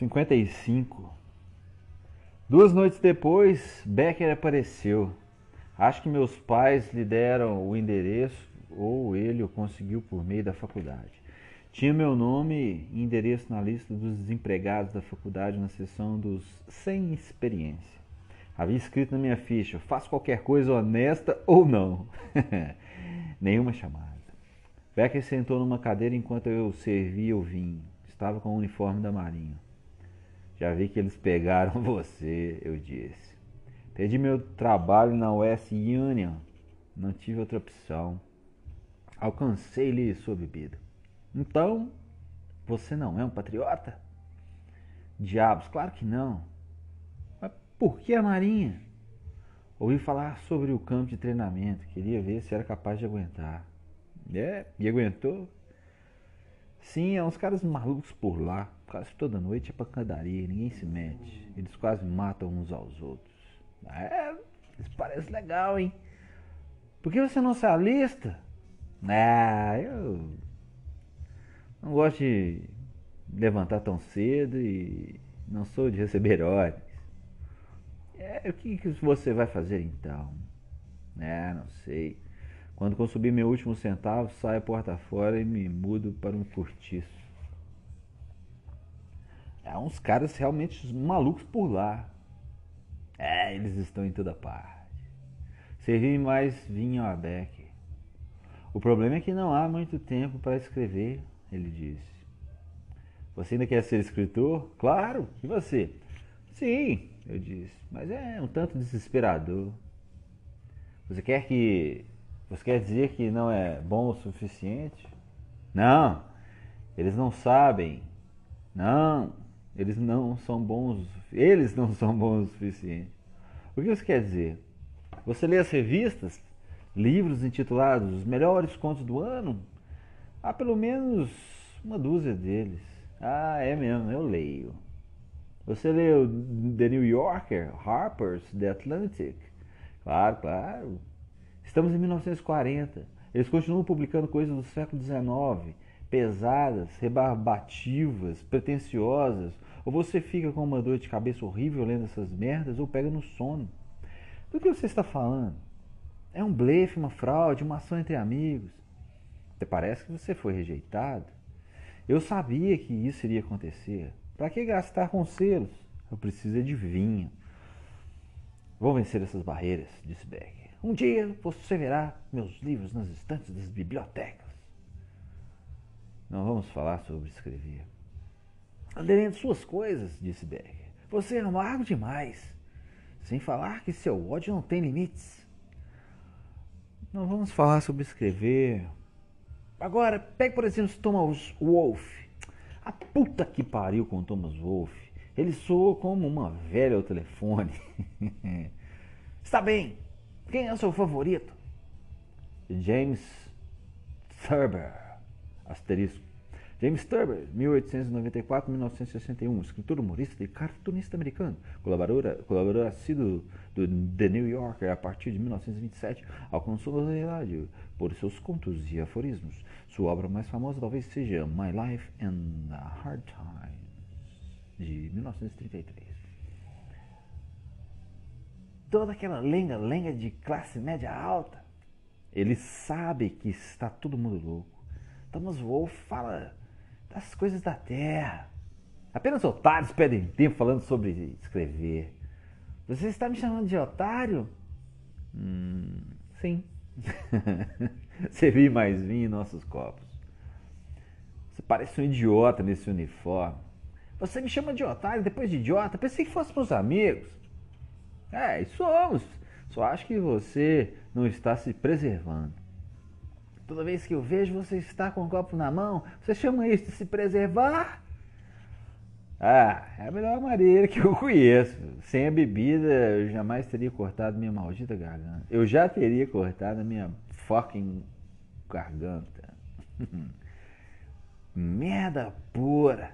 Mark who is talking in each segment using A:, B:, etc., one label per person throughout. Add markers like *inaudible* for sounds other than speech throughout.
A: 55. Duas noites depois, Becker apareceu. Acho que meus pais lhe deram o endereço ou ele o conseguiu por meio da faculdade. Tinha meu nome e endereço na lista dos desempregados da faculdade na seção dos sem experiência. Havia escrito na minha ficha: faço qualquer coisa honesta ou não. *laughs* Nenhuma chamada. Becker sentou numa cadeira enquanto eu servia o vinho. Estava com o uniforme da Marinha. Já vi que eles pegaram *laughs* você, eu disse. Perdi meu trabalho na West Union. Não tive outra opção. Alcancei-lhe sua bebida. Então, você não é um patriota? Diabos, claro que não. Mas por que a Marinha? Ouvi falar sobre o campo de treinamento. Queria ver se era capaz de aguentar. É, e aguentou? Sim, é uns caras malucos por lá. Quase toda noite é pancadaria, ninguém se mete. Eles quase matam uns aos outros. É, isso parece legal, hein? Por que você não se alista? Ah, eu não gosto de levantar tão cedo e não sou de receber ordens. É, o que, que você vai fazer então? É, não sei. Quando consumir meu último centavo, saio a porta fora e me mudo para um cortiço. Há uns caras realmente malucos por lá. É, eles estão em toda parte. Servi mais vinho a Beck. O problema é que não há muito tempo para escrever ele disse. Você ainda quer ser escritor? Claro, e você? Sim, eu disse, mas é um tanto desesperador. Você quer que. Você quer dizer que não é bom o suficiente? Não, eles não sabem. Não, eles não são bons. Eles não são bons o suficiente. O que você quer dizer? Você lê as revistas? Livros intitulados Os Melhores Contos do Ano? Há pelo menos uma dúzia deles. Ah, é mesmo, eu leio. Você leu The New Yorker, Harper's, The Atlantic? Claro, claro. Estamos em 1940. Eles continuam publicando coisas do século XIX, pesadas, rebarbativas, pretensiosas. Ou você fica com uma dor de cabeça horrível lendo essas merdas, ou pega no sono. Do que você está falando? É um blefe, uma fraude, uma ação entre amigos. Até parece que você foi rejeitado. Eu sabia que isso iria acontecer. Para que gastar com selos? Eu preciso de vinho. Vou vencer essas barreiras, disse Becker. Um dia você verá meus livros nas estantes das bibliotecas. Não vamos falar sobre escrever. Aderendo suas coisas, disse Becker. Você é amargo demais. Sem falar que seu ódio não tem limites. Não vamos falar sobre escrever, Agora, pegue por exemplo Thomas Wolfe. A puta que pariu com Thomas Wolfe. Ele soou como uma velha ao telefone. *laughs* Está bem. Quem é o seu favorito? James Thurber. Asterisco. James Thurber, 1894-1961, escritor, humorista e cartunista americano, colaborador, colaborador assíduo do The New Yorker a partir de 1927, alcançou notoriedade por seus contos e aforismos. Sua obra mais famosa talvez seja My Life and the Hard Times, de 1933. Toda aquela lenga-lenga de classe média alta, ele sabe que está todo mundo louco. Thomas Wolfe fala das coisas da terra. Apenas otários perdem tempo falando sobre escrever. Você está me chamando de otário? Hum, sim. *laughs* Servi mais vinho em nossos copos. Você parece um idiota nesse uniforme. Você me chama de otário depois de idiota? Pensei que fôssemos amigos. É, somos. Só acho que você não está se preservando. Toda vez que eu vejo você está com o copo na mão, você chama isso de se preservar? Ah, é a melhor maneira que eu conheço. Sem a bebida, eu jamais teria cortado minha maldita garganta. Eu já teria cortado a minha fucking garganta. *laughs* merda pura.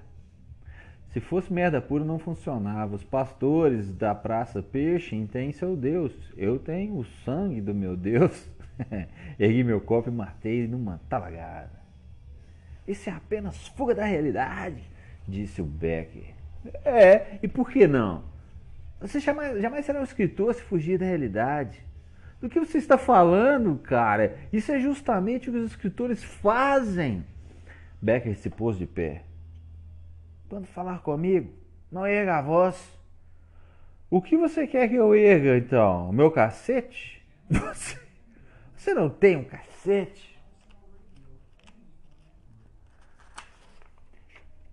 A: Se fosse merda pura, não funcionava. Os pastores da Praça Peixe têm seu Deus. Eu tenho o sangue do meu Deus. *laughs* Ergui meu copo e matei numa talagada. Isso é apenas fuga da realidade, disse o Becker. É, e por que não? Você jamais, jamais será um escritor se fugir da realidade. Do que você está falando, cara? Isso é justamente o que os escritores fazem. Becker se pôs de pé. Quando falar comigo, não erga a voz. O que você quer que eu erga, então? O meu cacete? *laughs* Você, você não tem um cacete?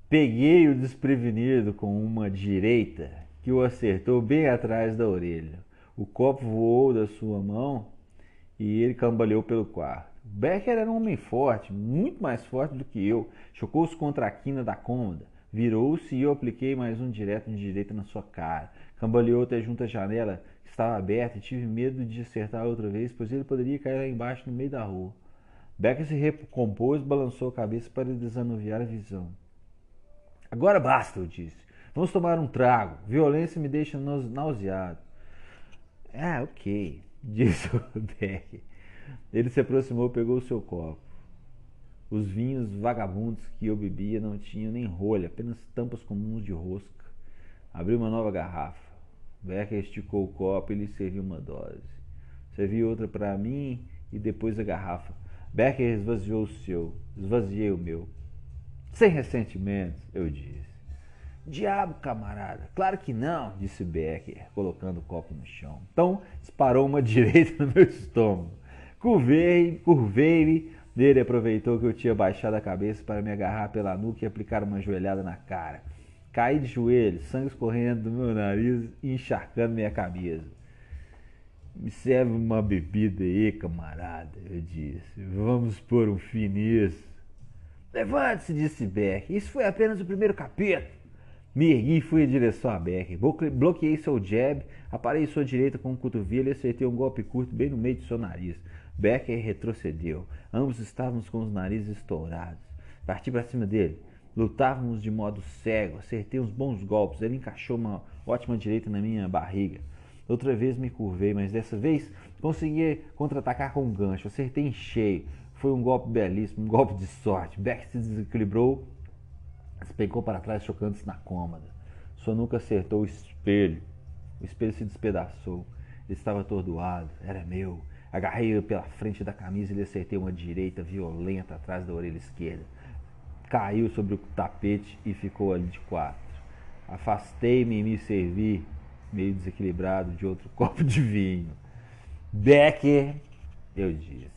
A: Peguei o desprevenido com uma direita que o acertou bem atrás da orelha. O copo voou da sua mão e ele cambaleou pelo quarto. Becker era um homem forte, muito mais forte do que eu. Chocou-se contra a quina da cômoda. Virou-se e eu apliquei mais um direto de direita na sua cara. Cambaleou até junto à janela, que estava aberta, e tive medo de acertar outra vez, pois ele poderia cair lá embaixo no meio da rua. Becker se recompôs e balançou a cabeça para desanuviar a visão. Agora basta, eu disse. Vamos tomar um trago. Violência me deixa nauseado. Ah, ok, *laughs* disse o Beck. Ele se aproximou pegou o seu copo. Os vinhos vagabundos que eu bebia não tinham nem rolha, apenas tampas comuns de rosca. Abriu uma nova garrafa. Becker esticou o copo e lhe serviu uma dose. Serviu outra para mim e depois a garrafa. Becker esvaziou o seu, esvaziei o meu. Sem ressentimentos, eu disse. Diabo, camarada. Claro que não, disse Becker, colocando o copo no chão. Então disparou uma *laughs* direita no meu estômago. Curvei, curvei-me. Ele aproveitou que eu tinha baixado a cabeça para me agarrar pela nuca e aplicar uma joelhada na cara. Caí de joelhos, sangue escorrendo do meu nariz e encharcando minha camisa. Me serve uma bebida aí, camarada, eu disse. Vamos pôr um fim nisso. Levante-se, disse Beck. Isso foi apenas o primeiro capítulo. Me ergui e fui em direção a Beck. Bloqueei seu jab, aparei sua direita com o um cotovelo e acertei um golpe curto bem no meio de seu nariz. Becker retrocedeu. Ambos estávamos com os narizes estourados. Parti para cima dele. Lutávamos de modo cego. Acertei uns bons golpes. Ele encaixou uma ótima direita na minha barriga. Outra vez me curvei, mas dessa vez consegui contra-atacar com um gancho. Acertei em cheio. Foi um golpe belíssimo, um golpe de sorte. Beck se desequilibrou Despencou para trás, chocando-se na cômoda. Sua nuca acertou o espelho. O espelho se despedaçou. Ele estava atordoado. Era meu. Agarrei-o pela frente da camisa e lhe acertei uma direita violenta atrás da orelha esquerda. Caiu sobre o tapete e ficou ali de quatro. Afastei-me e me servi, meio desequilibrado, de outro *laughs* copo de vinho. Becker, eu disse.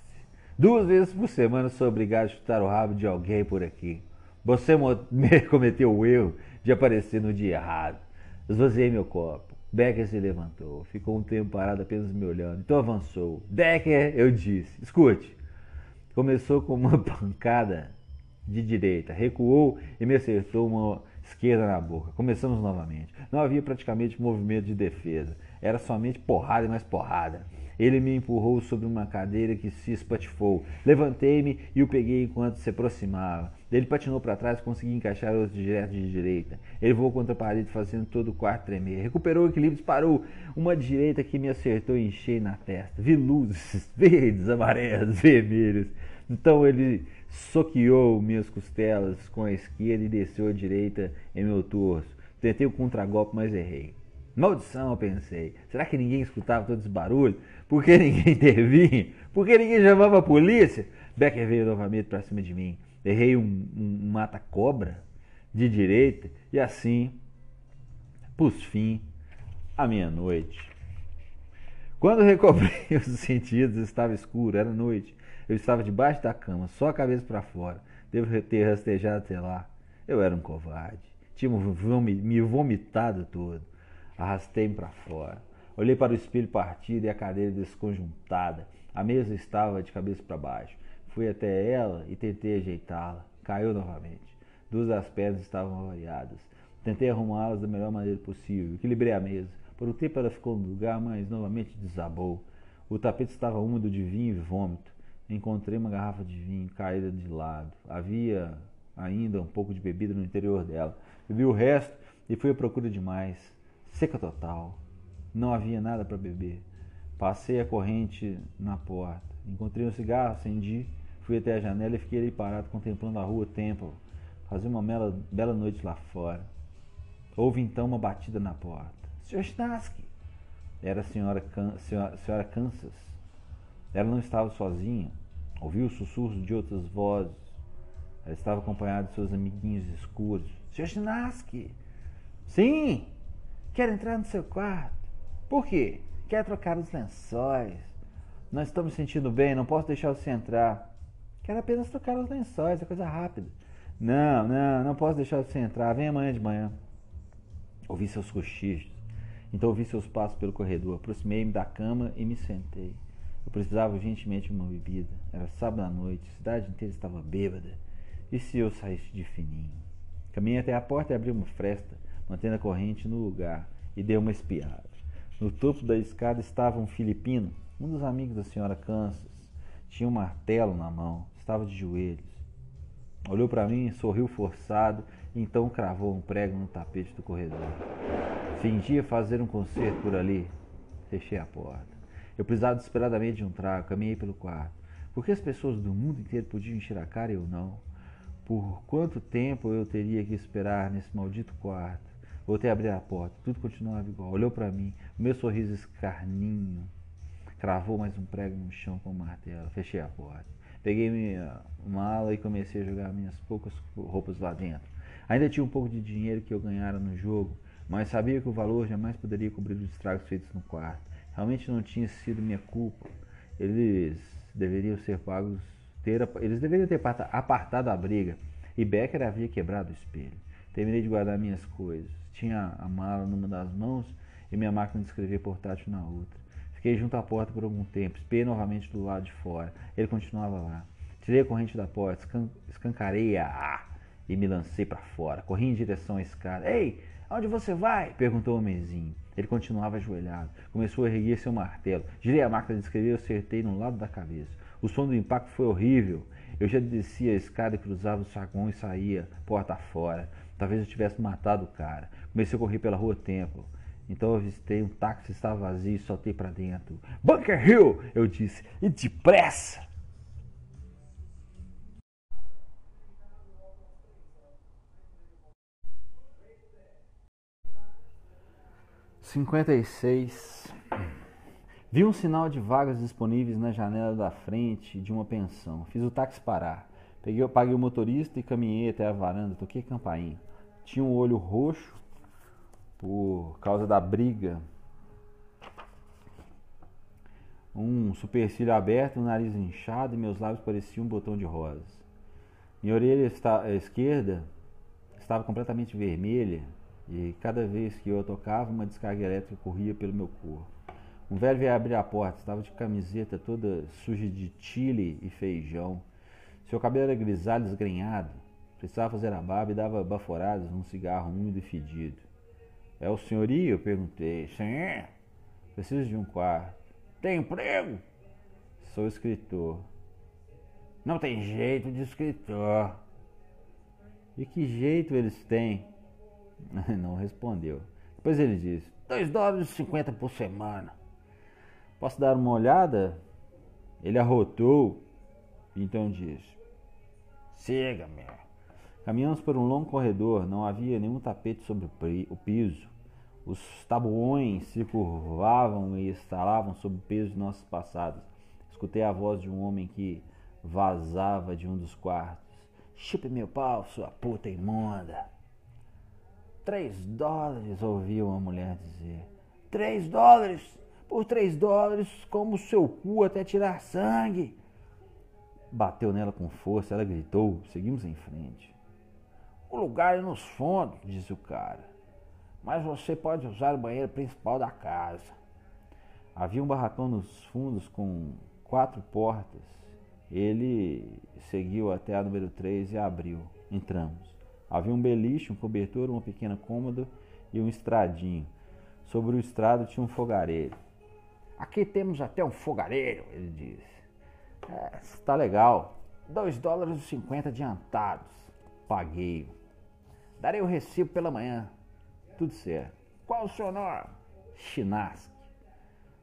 A: Duas vezes por semana sou obrigado a chutar o rabo de alguém por aqui. Você *laughs* cometeu o erro de aparecer no dia errado. Esvaziei meu copo. Becker se levantou. Ficou um tempo parado apenas me olhando. Então avançou. Becker, eu disse. Escute. Começou com uma *laughs* pancada de direita. Recuou e me acertou uma esquerda na boca. Começamos novamente. Não havia praticamente movimento de defesa. Era somente porrada e mais porrada. Ele me empurrou sobre uma cadeira que se espatifou. Levantei-me e o peguei enquanto se aproximava. Ele patinou para trás e consegui encaixar outro direto de direita. Ele voou contra a parede, fazendo todo o quarto tremer. Recuperou o equilíbrio, disparou uma direita que me acertou em cheio na testa. Vi luzes *laughs* verdes, amarelas, *laughs* vermelhas. Então ele soqueou minhas costelas com a esquerda e desceu a direita em meu torso. Tentei o contragolpe, mas errei. Maldição, eu pensei. Será que ninguém escutava todo esse barulho? Por que *laughs* ninguém intervinha? Por que ninguém chamava a polícia? Becker veio novamente para cima de mim. Errei um, um, mata-cobra de direita e assim pus fim à minha noite. Quando recobrei *laughs* os sentidos, estava escuro, era noite. Eu estava debaixo da cama, só a cabeça para fora. Devo ter rastejado até lá. Eu era um covarde. Tinha me vomitado todo. Arrastei-me para fora. Olhei para o espelho partido e a cadeira desconjuntada. A mesa estava de cabeça para baixo. Fui até ela e tentei ajeitá-la. Caiu novamente. Duas das pedras estavam variadas. Tentei arrumá-las da melhor maneira possível. Equilibrei a mesa. Por um tempo ela ficou no lugar, mas novamente desabou. O tapete estava úmido de vinho e vômito. Encontrei uma garrafa de vinho caída de lado. Havia ainda um pouco de bebida no interior dela. Bebi o resto e fui à procura de mais. Seca total. Não havia nada para beber. Passei a corrente na porta. Encontrei um cigarro, acendi, fui até a janela e fiquei ali parado contemplando a rua Temple. Fazia uma bela, bela noite lá fora. Houve então uma batida na porta. Sr. Snaski! Era a senhora, Can senhora, senhora Kansas. Ela não estava sozinha. Ouviu os sussurros de outras vozes. Ela estava acompanhada de seus amiguinhos escuros. Sr. Snaski! Sim! Quero entrar no seu quarto. Por quê? Quero trocar os lençóis. Não me sentindo bem, não posso deixar você entrar. Quero apenas trocar os lençóis, é coisa rápida. Não, não, não posso deixar você entrar. Vem amanhã de manhã. Ouvi seus cochichos. Então ouvi seus passos pelo corredor. Aproximei-me da cama e me sentei. Eu precisava urgentemente de uma bebida. Era sábado à noite, a cidade inteira estava bêbada. E se eu saísse de fininho? Caminhei até a porta e abri uma fresta, mantendo a corrente no lugar, e dei uma espiada. No topo da escada estava um filipino, um dos amigos da senhora Kansas. Tinha um martelo na mão, estava de joelhos. Olhou para mim, sorriu forçado então cravou um prego no tapete do corredor. Fingia fazer um concerto por ali. Fechei a porta. Eu precisava desesperadamente de um trago, caminhei pelo quarto. Por que as pessoas do mundo inteiro podiam encher a cara e eu não? Por quanto tempo eu teria que esperar nesse maldito quarto? Voltei a abrir a porta, tudo continuava igual. Olhou para mim, o meu sorriso escarninho. Cravou mais um prego no chão com o martelo. Fechei a porta. Peguei minha mala e comecei a jogar minhas poucas roupas lá dentro. Ainda tinha um pouco de dinheiro que eu ganhara no jogo, mas sabia que o valor jamais poderia cobrir os estragos feitos no quarto. Realmente não tinha sido minha culpa. Eles deveriam ser pagos, ter, eles deveriam ter apartado a briga. E Becker havia quebrado o espelho. Terminei de guardar minhas coisas. Tinha a mala numa das mãos e minha máquina de escrever portátil na outra. Fiquei junto à porta por algum tempo, espiei novamente do lado de fora. Ele continuava lá. Tirei a corrente da porta, escan escancarei-a e me lancei para fora. Corri em direção à escada. Ei, aonde você vai? perguntou o mesinho. Ele continuava ajoelhado. Começou a erguer seu martelo. Girei a máquina de escrever e acertei no lado da cabeça. O som do impacto foi horrível. Eu já descia a escada e cruzava o saguão e saía, porta fora. Talvez eu tivesse matado o cara. Comecei a correr pela rua Templo. Então eu avistei um táxi estava vazio e soltei para dentro. Bunker Hill! Eu disse, e depressa! Cinquenta e seis. Vi um sinal de vagas disponíveis na janela da frente de uma pensão. Fiz o táxi parar. Peguei, paguei o motorista e caminhei até a varanda. Toquei campainha. Tinha um olho roxo por causa da briga. Um supercílio aberto, um nariz inchado e meus lábios pareciam um botão de rosas. Minha orelha esquerda estava completamente vermelha e cada vez que eu tocava, uma descarga elétrica corria pelo meu corpo. Um velho veio abrir a porta, estava de camiseta toda suja de chile e feijão. Seu cabelo era grisalho, desgrenhado. Precisava fazer a barba e dava baforadas num cigarro úmido e fedido. É o senhorio? Perguntei. Sim. Preciso de um quarto. Tem emprego? Sou escritor. Não tem jeito de escritor. E que jeito eles têm? *laughs* Não respondeu. Depois ele disse: dois dólares e cinquenta por semana. Posso dar uma olhada? Ele arrotou então disse: Siga-me. Caminhamos por um longo corredor, não havia nenhum tapete sobre o piso. Os tabuões se curvavam e estalavam sob o peso de nossas passadas. Escutei a voz de um homem que vazava de um dos quartos. Chupe meu pau, sua puta imunda. Três dólares, ouvi uma mulher dizer. Três dólares? Por três dólares, como seu cu até tirar sangue. Bateu nela com força, ela gritou. Seguimos em frente. O lugar é nos fundos, disse o cara. Mas você pode usar o banheiro principal da casa. Havia um barracão nos fundos com quatro portas. Ele seguiu até a número 3 e abriu. Entramos. Havia um beliche, um cobertor, uma pequena cômoda e um estradinho. Sobre o estrado tinha um fogareiro. Aqui temos até um fogareiro, ele disse. É, está legal. Dois dólares e cinquenta adiantados. Paguei. Darei o recibo pela manhã. Tudo certo. Qual o seu nome? Chinaski.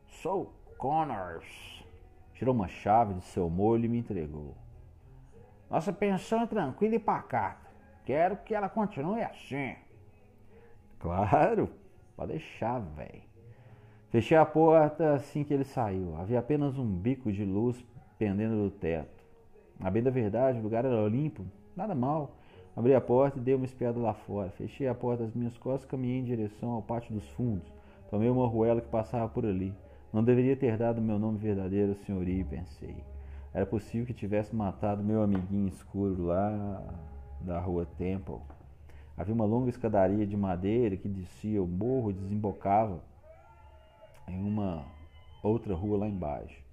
A: Sou Connors. Tirou uma chave de seu molho e me entregou. Nossa pensão é tranquila e pacata. Quero que ela continue assim. Claro, pode deixar, velho. Fechei a porta assim que ele saiu. Havia apenas um bico de luz pendendo do teto. A bem da verdade, o lugar era limpo, nada mal. Abri a porta e dei uma espiada lá fora. Fechei a porta das minhas costas e caminhei em direção ao pátio dos fundos. Tomei uma arruela que passava por ali. Não deveria ter dado meu nome verdadeiro, senhoria, pensei. Era possível que tivesse matado meu amiguinho escuro lá da rua Temple. Havia uma longa escadaria de madeira que descia o morro e desembocava em uma outra rua lá embaixo.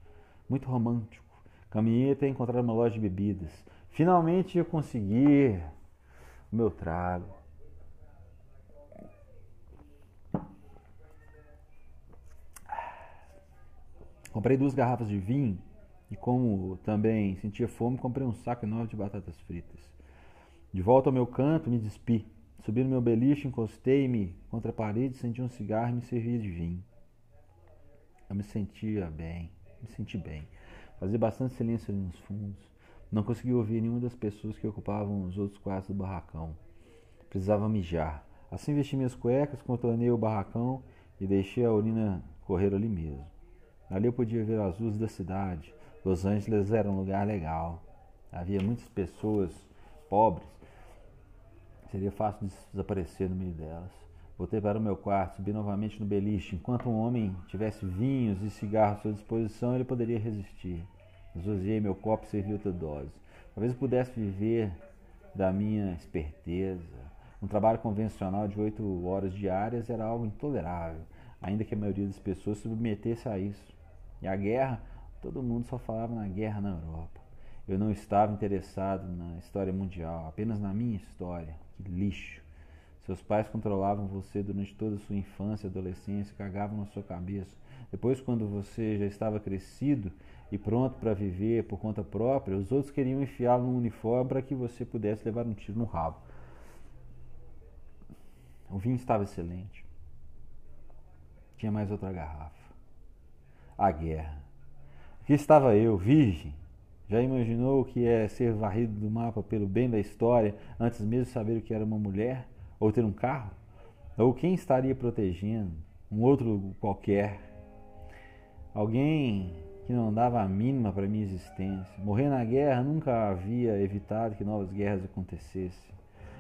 A: Muito romântico. Caminhei até encontrar uma loja de bebidas. Finalmente eu consegui meu trago. Comprei duas garrafas de vinho e, como também sentia fome, comprei um saco enorme de batatas fritas. De volta ao meu canto, me despi. Subi no meu beliche, encostei-me contra a parede, senti um cigarro e me servia de vinho. Eu me sentia bem, me senti bem. Fazia bastante silêncio ali nos fundos. Não conseguia ouvir nenhuma das pessoas que ocupavam os outros quartos do barracão. Precisava mijar. Assim vesti minhas cuecas, contornei o barracão e deixei a urina correr ali mesmo. Ali eu podia ver as luzes da cidade. Los Angeles era um lugar legal. Havia muitas pessoas pobres. Seria fácil desaparecer no meio delas. Voltei para o meu quarto, subi novamente no beliche. Enquanto um homem tivesse vinhos e cigarros à sua disposição, ele poderia resistir. Esvaziei meu copo e servi outra dose. Talvez eu pudesse viver da minha esperteza. Um trabalho convencional de oito horas diárias era algo intolerável, ainda que a maioria das pessoas se submetesse a isso. E a guerra, todo mundo só falava na guerra na Europa. Eu não estava interessado na história mundial, apenas na minha história. Que lixo. Seus pais controlavam você durante toda a sua infância e adolescência, cagavam na sua cabeça. Depois, quando você já estava crescido e pronto para viver por conta própria, os outros queriam enfiá-lo num uniforme para que você pudesse levar um tiro no rabo. O vinho estava excelente. Tinha mais outra garrafa. A guerra. Aqui estava eu, virgem. Já imaginou o que é ser varrido do mapa pelo bem da história antes mesmo de saber o que era uma mulher? Ou ter um carro? Ou quem estaria protegendo? Um outro qualquer? Alguém que não dava a mínima para minha existência. Morrer na guerra nunca havia evitado que novas guerras acontecessem.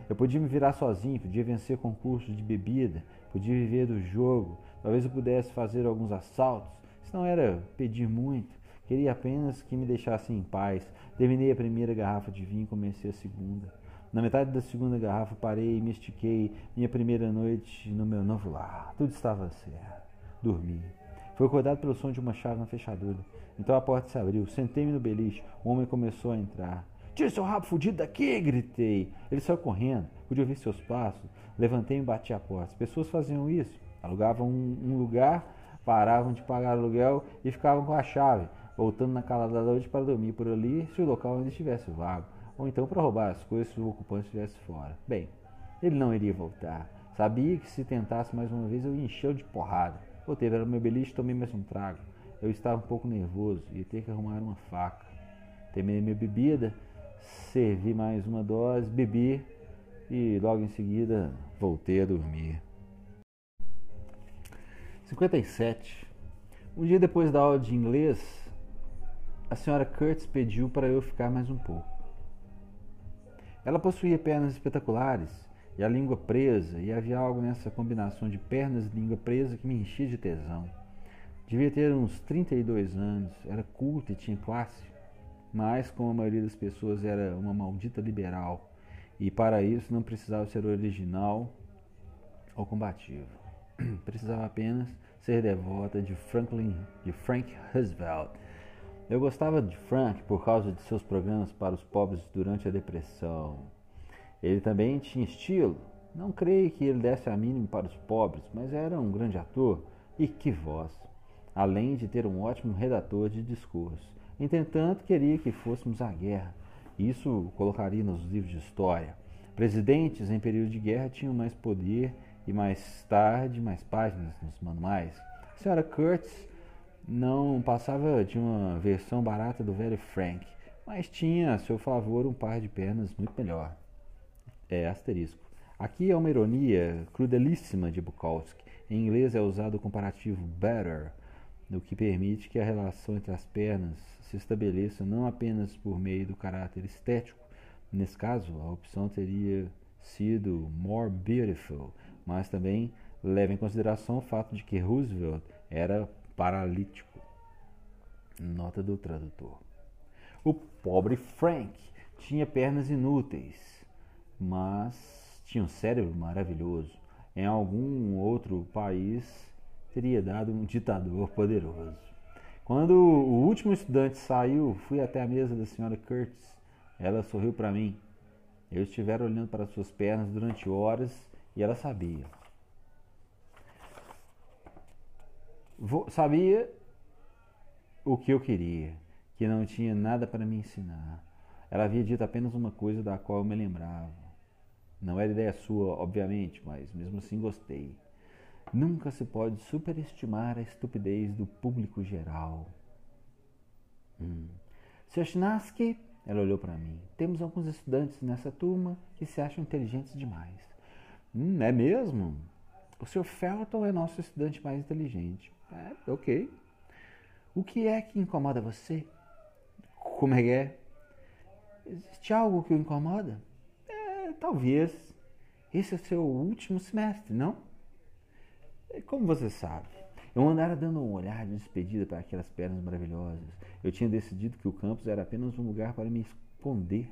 A: Eu podia me virar sozinho, podia vencer concursos de bebida, podia viver do jogo, talvez eu pudesse fazer alguns assaltos. Isso não era pedir muito, queria apenas que me deixassem em paz. Terminei a primeira garrafa de vinho e comecei a segunda. Na metade da segunda garrafa parei e me estiquei. Minha primeira noite no meu novo lar. Tudo estava certo. Dormi. Fui acordado pelo som de uma chave na fechadura. Então a porta se abriu. Sentei-me no beliche. O homem começou a entrar. Tire seu rabo fudido daqui! gritei. Ele saiu correndo. Pude ouvir seus passos. Levantei e bati a porta. As pessoas faziam isso. Alugavam um, um lugar, paravam de pagar aluguel e ficavam com a chave, voltando na calada da noite para dormir por ali se o local ainda estivesse vago, ou então para roubar as coisas se o ocupante estivesse fora. Bem, ele não iria voltar. Sabia que se tentasse mais uma vez eu ia encher de porrada. Voltei para o meu beliche tomei mais um trago. Eu estava um pouco nervoso e ia ter que arrumar uma faca. Terminei minha bebida, servi mais uma dose, bebi e logo em seguida voltei a dormir. 57. Um dia depois da aula de inglês, a senhora Kurtz pediu para eu ficar mais um pouco. Ela possuía pernas espetaculares e a língua presa, e havia algo nessa combinação de pernas e língua presa que me enchia de tesão. Devia ter uns 32 anos, era culta e tinha classe, mas, como a maioria das pessoas, era uma maldita liberal, e para isso não precisava ser original ou combativo. *clears throat* Precisava apenas ser devota de Franklin, de Frank Roosevelt. Eu gostava de Frank por causa de seus programas para os pobres durante a depressão. Ele também tinha estilo. Não creio que ele desse a mínima para os pobres, mas era um grande ator e que voz além de ter um ótimo redator de discurso. Entretanto, queria que fôssemos à guerra. Isso colocaria nos livros de história. Presidentes em período de guerra tinham mais poder e mais tarde mais páginas nos manuais. A senhora Kurtz não passava de uma versão barata do velho Frank, mas tinha a seu favor um par de pernas muito melhor. É asterisco. Aqui é uma ironia crudelíssima de Bukowski. Em inglês é usado o comparativo better, o que permite que a relação entre as pernas se estabeleça não apenas por meio do caráter estético. Nesse caso, a opção teria sido more beautiful, mas também leva em consideração o fato de que Roosevelt era paralítico. Nota do tradutor. O pobre Frank tinha pernas inúteis, mas tinha um cérebro maravilhoso. Em algum outro país teria dado um ditador poderoso. Quando o último estudante saiu, fui até a mesa da senhora Curtis. Ela sorriu para mim. Eu estivera olhando para suas pernas durante horas e ela sabia. Vou, sabia o que eu queria, que não tinha nada para me ensinar. Ela havia dito apenas uma coisa da qual eu me lembrava. Não era ideia sua, obviamente, mas mesmo assim gostei. Nunca se pode superestimar a estupidez do público geral. Hum. Sr. Chinaski, ela olhou para mim. Temos alguns estudantes nessa turma que se acham inteligentes demais. Hum, é mesmo? O Sr. Felton é nosso estudante mais inteligente. É, ok. O que é que incomoda você? Como é que é? Existe algo que o incomoda? Talvez. Esse é o seu último semestre, não? Como você sabe? Eu andara dando um olhar de despedida para aquelas pernas maravilhosas. Eu tinha decidido que o campus era apenas um lugar para me esconder.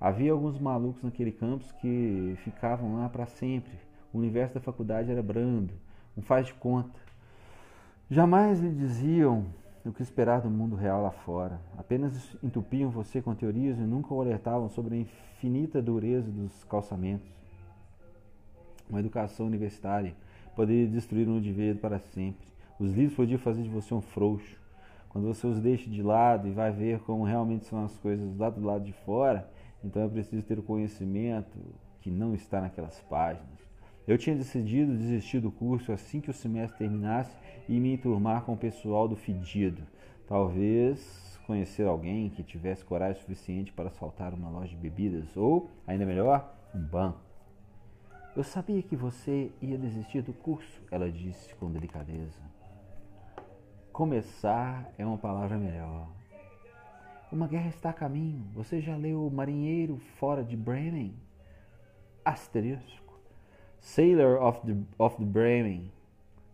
A: Havia alguns malucos naquele campus que ficavam lá para sempre. O universo da faculdade era brando, um faz de conta. Jamais lhe diziam o que esperar do mundo real lá fora. Apenas entupiam você com teorias e nunca o alertavam sobre a infinita dureza dos calçamentos. Uma educação universitária poderia destruir um indivíduo para sempre. Os livros podiam fazer de você um frouxo. Quando você os deixa de lado e vai ver como realmente são as coisas lá do lado de fora, então é preciso ter o conhecimento que não está naquelas páginas. Eu tinha decidido desistir do curso assim que o semestre terminasse e me enturmar com o pessoal do fedido. Talvez conhecer alguém que tivesse coragem suficiente para assaltar uma loja de bebidas ou, ainda melhor, um banco. Eu sabia que você ia desistir do curso, ela disse com delicadeza. Começar é uma palavra melhor. Uma guerra está a caminho. Você já leu O Marinheiro Fora de Bremen? Asterisco. Sailor of the, of the Bremen.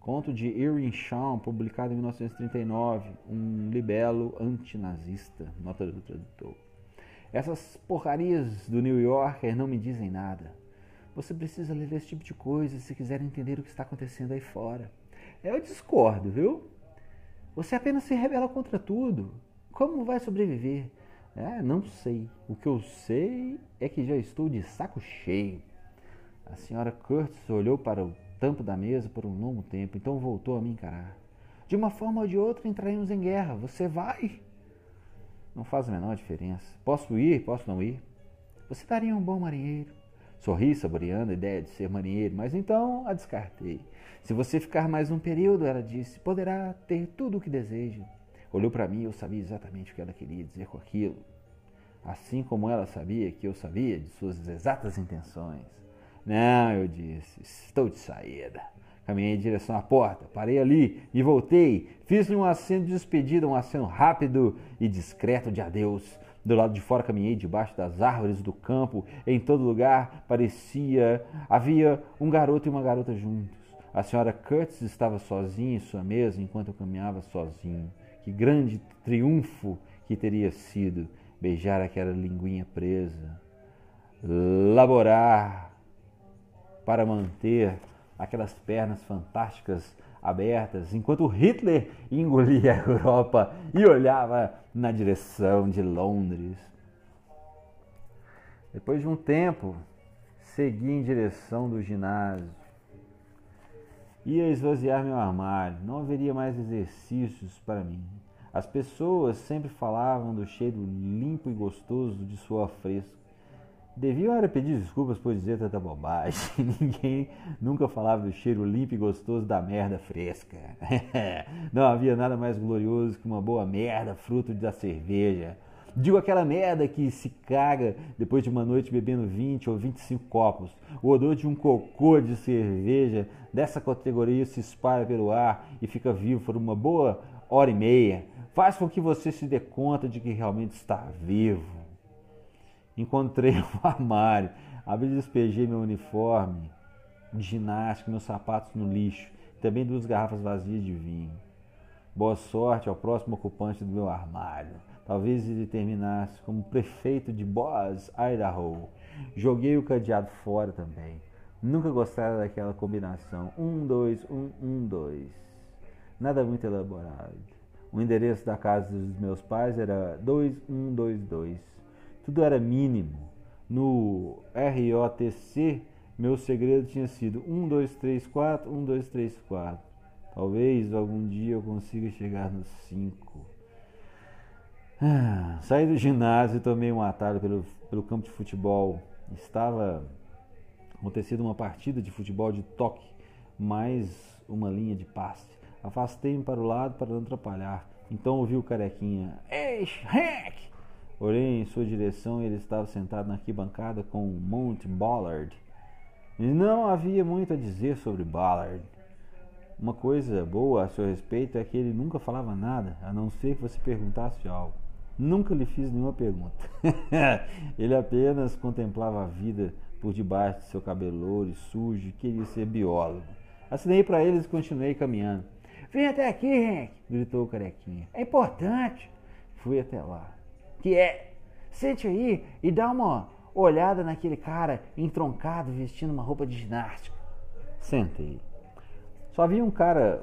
A: Conto de Irwin Shaw, publicado em 1939. Um libelo antinazista. Nota do tradutor. Essas porcarias do New Yorker não me dizem nada. Você precisa ler esse tipo de coisa se quiser entender o que está acontecendo aí fora. Eu discordo, viu? Você apenas se rebela contra tudo. Como vai sobreviver? É, não sei. O que eu sei é que já estou de saco cheio. A senhora Curtis olhou para o tampo da mesa por um longo tempo, então voltou a me encarar. De uma forma ou de outra entraremos em guerra. Você vai? Não faz a menor diferença. Posso ir, posso não ir. Você daria um bom marinheiro. Sorri, saboreando a ideia de ser marinheiro, mas então a descartei. Se você ficar mais um período, ela disse, poderá ter tudo o que deseja. Olhou para mim e eu sabia exatamente o que ela queria dizer com aquilo. Assim como ela sabia que eu sabia de suas exatas intenções. Não, eu disse, estou de saída. Caminhei em direção à porta, parei ali e voltei. Fiz-lhe um aceno de despedida, um aceno rápido e discreto de adeus. Do lado de fora caminhei debaixo das árvores do campo. Em todo lugar parecia havia um garoto e uma garota juntos. A senhora Curtis estava sozinha em sua mesa enquanto eu caminhava sozinho. Que grande triunfo que teria sido beijar aquela linguinha presa, laborar para manter aquelas pernas fantásticas abertas, enquanto Hitler engolia a Europa e olhava na direção de Londres. Depois de um tempo, segui em direção do ginásio. Ia esvaziar meu armário, não haveria mais exercícios para mim. As pessoas sempre falavam do cheiro limpo e gostoso de suor fresco. Deviam era pedir desculpas por dizer tanta bobagem. *laughs* Ninguém nunca falava do cheiro limpo e gostoso da merda fresca. *laughs* Não havia nada mais glorioso que uma boa merda fruto da cerveja. Digo aquela merda que se caga depois de uma noite bebendo 20 ou 25 copos. O odor de um cocô de cerveja dessa categoria se espalha pelo ar e fica vivo por uma boa hora e meia. Faz com que você se dê conta de que realmente está vivo. Encontrei *laughs* o armário, abri e despejei meu uniforme de ginástica, meus sapatos no lixo, também duas garrafas vazias de vinho. Boa sorte ao próximo ocupante do meu armário. Talvez ele terminasse como prefeito de Boaz, Idaho. Joguei o cadeado fora também. Nunca gostara daquela combinação. Um, dois, um, um, dois. Nada muito elaborado. O endereço da casa dos meus pais era 2122. Tudo era mínimo. No ROTC, meu segredo tinha sido 1, 2, 3, 4, 1, 2, 3, 4. Talvez algum dia eu consiga chegar nos 5. Ah, saí do ginásio e tomei um atalho pelo, pelo campo de futebol. Estava acontecendo uma partida de futebol de toque, mais uma linha de passe. Afastei-me para o lado para não atrapalhar. Então ouvi o carequinha. Ei, Hank! Olhei em sua direção e ele estava sentado na arquibancada com o Monte Ballard. E não havia muito a dizer sobre Ballard. Uma coisa boa a seu respeito é que ele nunca falava nada, a não ser que você perguntasse algo. Nunca lhe fiz nenhuma pergunta. *laughs* ele apenas contemplava a vida por debaixo de seu cabelo louro e sujo e queria ser biólogo. Assinei para eles e continuei caminhando. Vem até aqui, Henk, gritou o carequinha. É importante. Fui até lá. Que é? Sente aí e dá uma olhada naquele cara entroncado vestindo uma roupa de ginástica. Sentei. Só havia um cara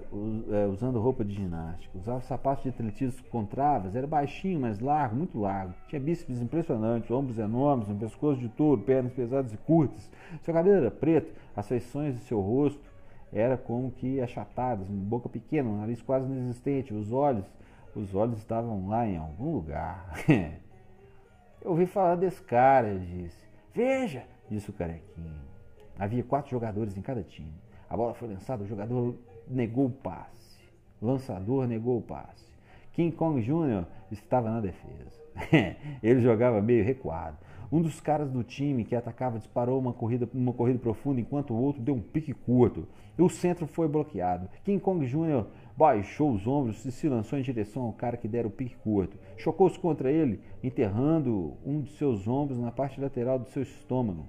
A: é, usando roupa de ginástica. Usava sapatos de atletismo com travas. Era baixinho, mas largo, muito largo. Tinha bíceps impressionantes, ombros enormes, um pescoço de touro, pernas pesadas e curtas. Seu cabelo era preto, as feições de seu rosto eram como que achatadas, uma boca pequena, um nariz quase inexistente, os olhos, os olhos estavam lá em algum lugar. *laughs* Eu ouvi falar desse cara, ele disse. Veja, disse o carequinho. Havia quatro jogadores em cada time. A bola foi lançada, o jogador negou o passe. O lançador negou o passe. King Kong Jr. estava na defesa. *laughs* Ele jogava meio recuado. Um dos caras do time que atacava disparou uma corrida, uma corrida profunda enquanto o outro deu um pique curto. O centro foi bloqueado. King Kong Jr. baixou os ombros e se lançou em direção ao cara que dera o pique curto. Chocou-se contra ele, enterrando um de seus ombros na parte lateral do seu estômago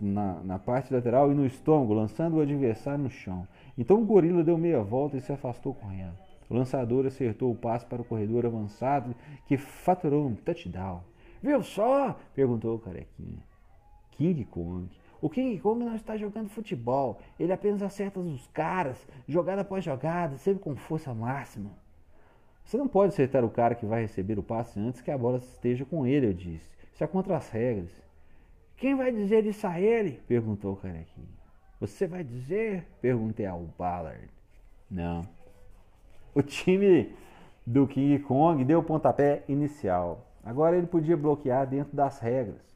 A: na, na, parte lateral e no estômago, lançando o adversário no chão. Então o gorila deu meia volta e se afastou correndo. O lançador acertou o passe para o corredor avançado que faturou um touchdown. Viu só? perguntou o carequinha. King Kong. O King Kong não está jogando futebol. Ele apenas acerta os caras, jogada após jogada, sempre com força máxima. Você não pode acertar o cara que vai receber o passe antes que a bola esteja com ele, eu disse. Isso é contra as regras. Quem vai dizer isso a ele? perguntou o carequinha. Você vai dizer? perguntei ao Ballard. Não. O time do King Kong deu o pontapé inicial. Agora ele podia bloquear dentro das regras.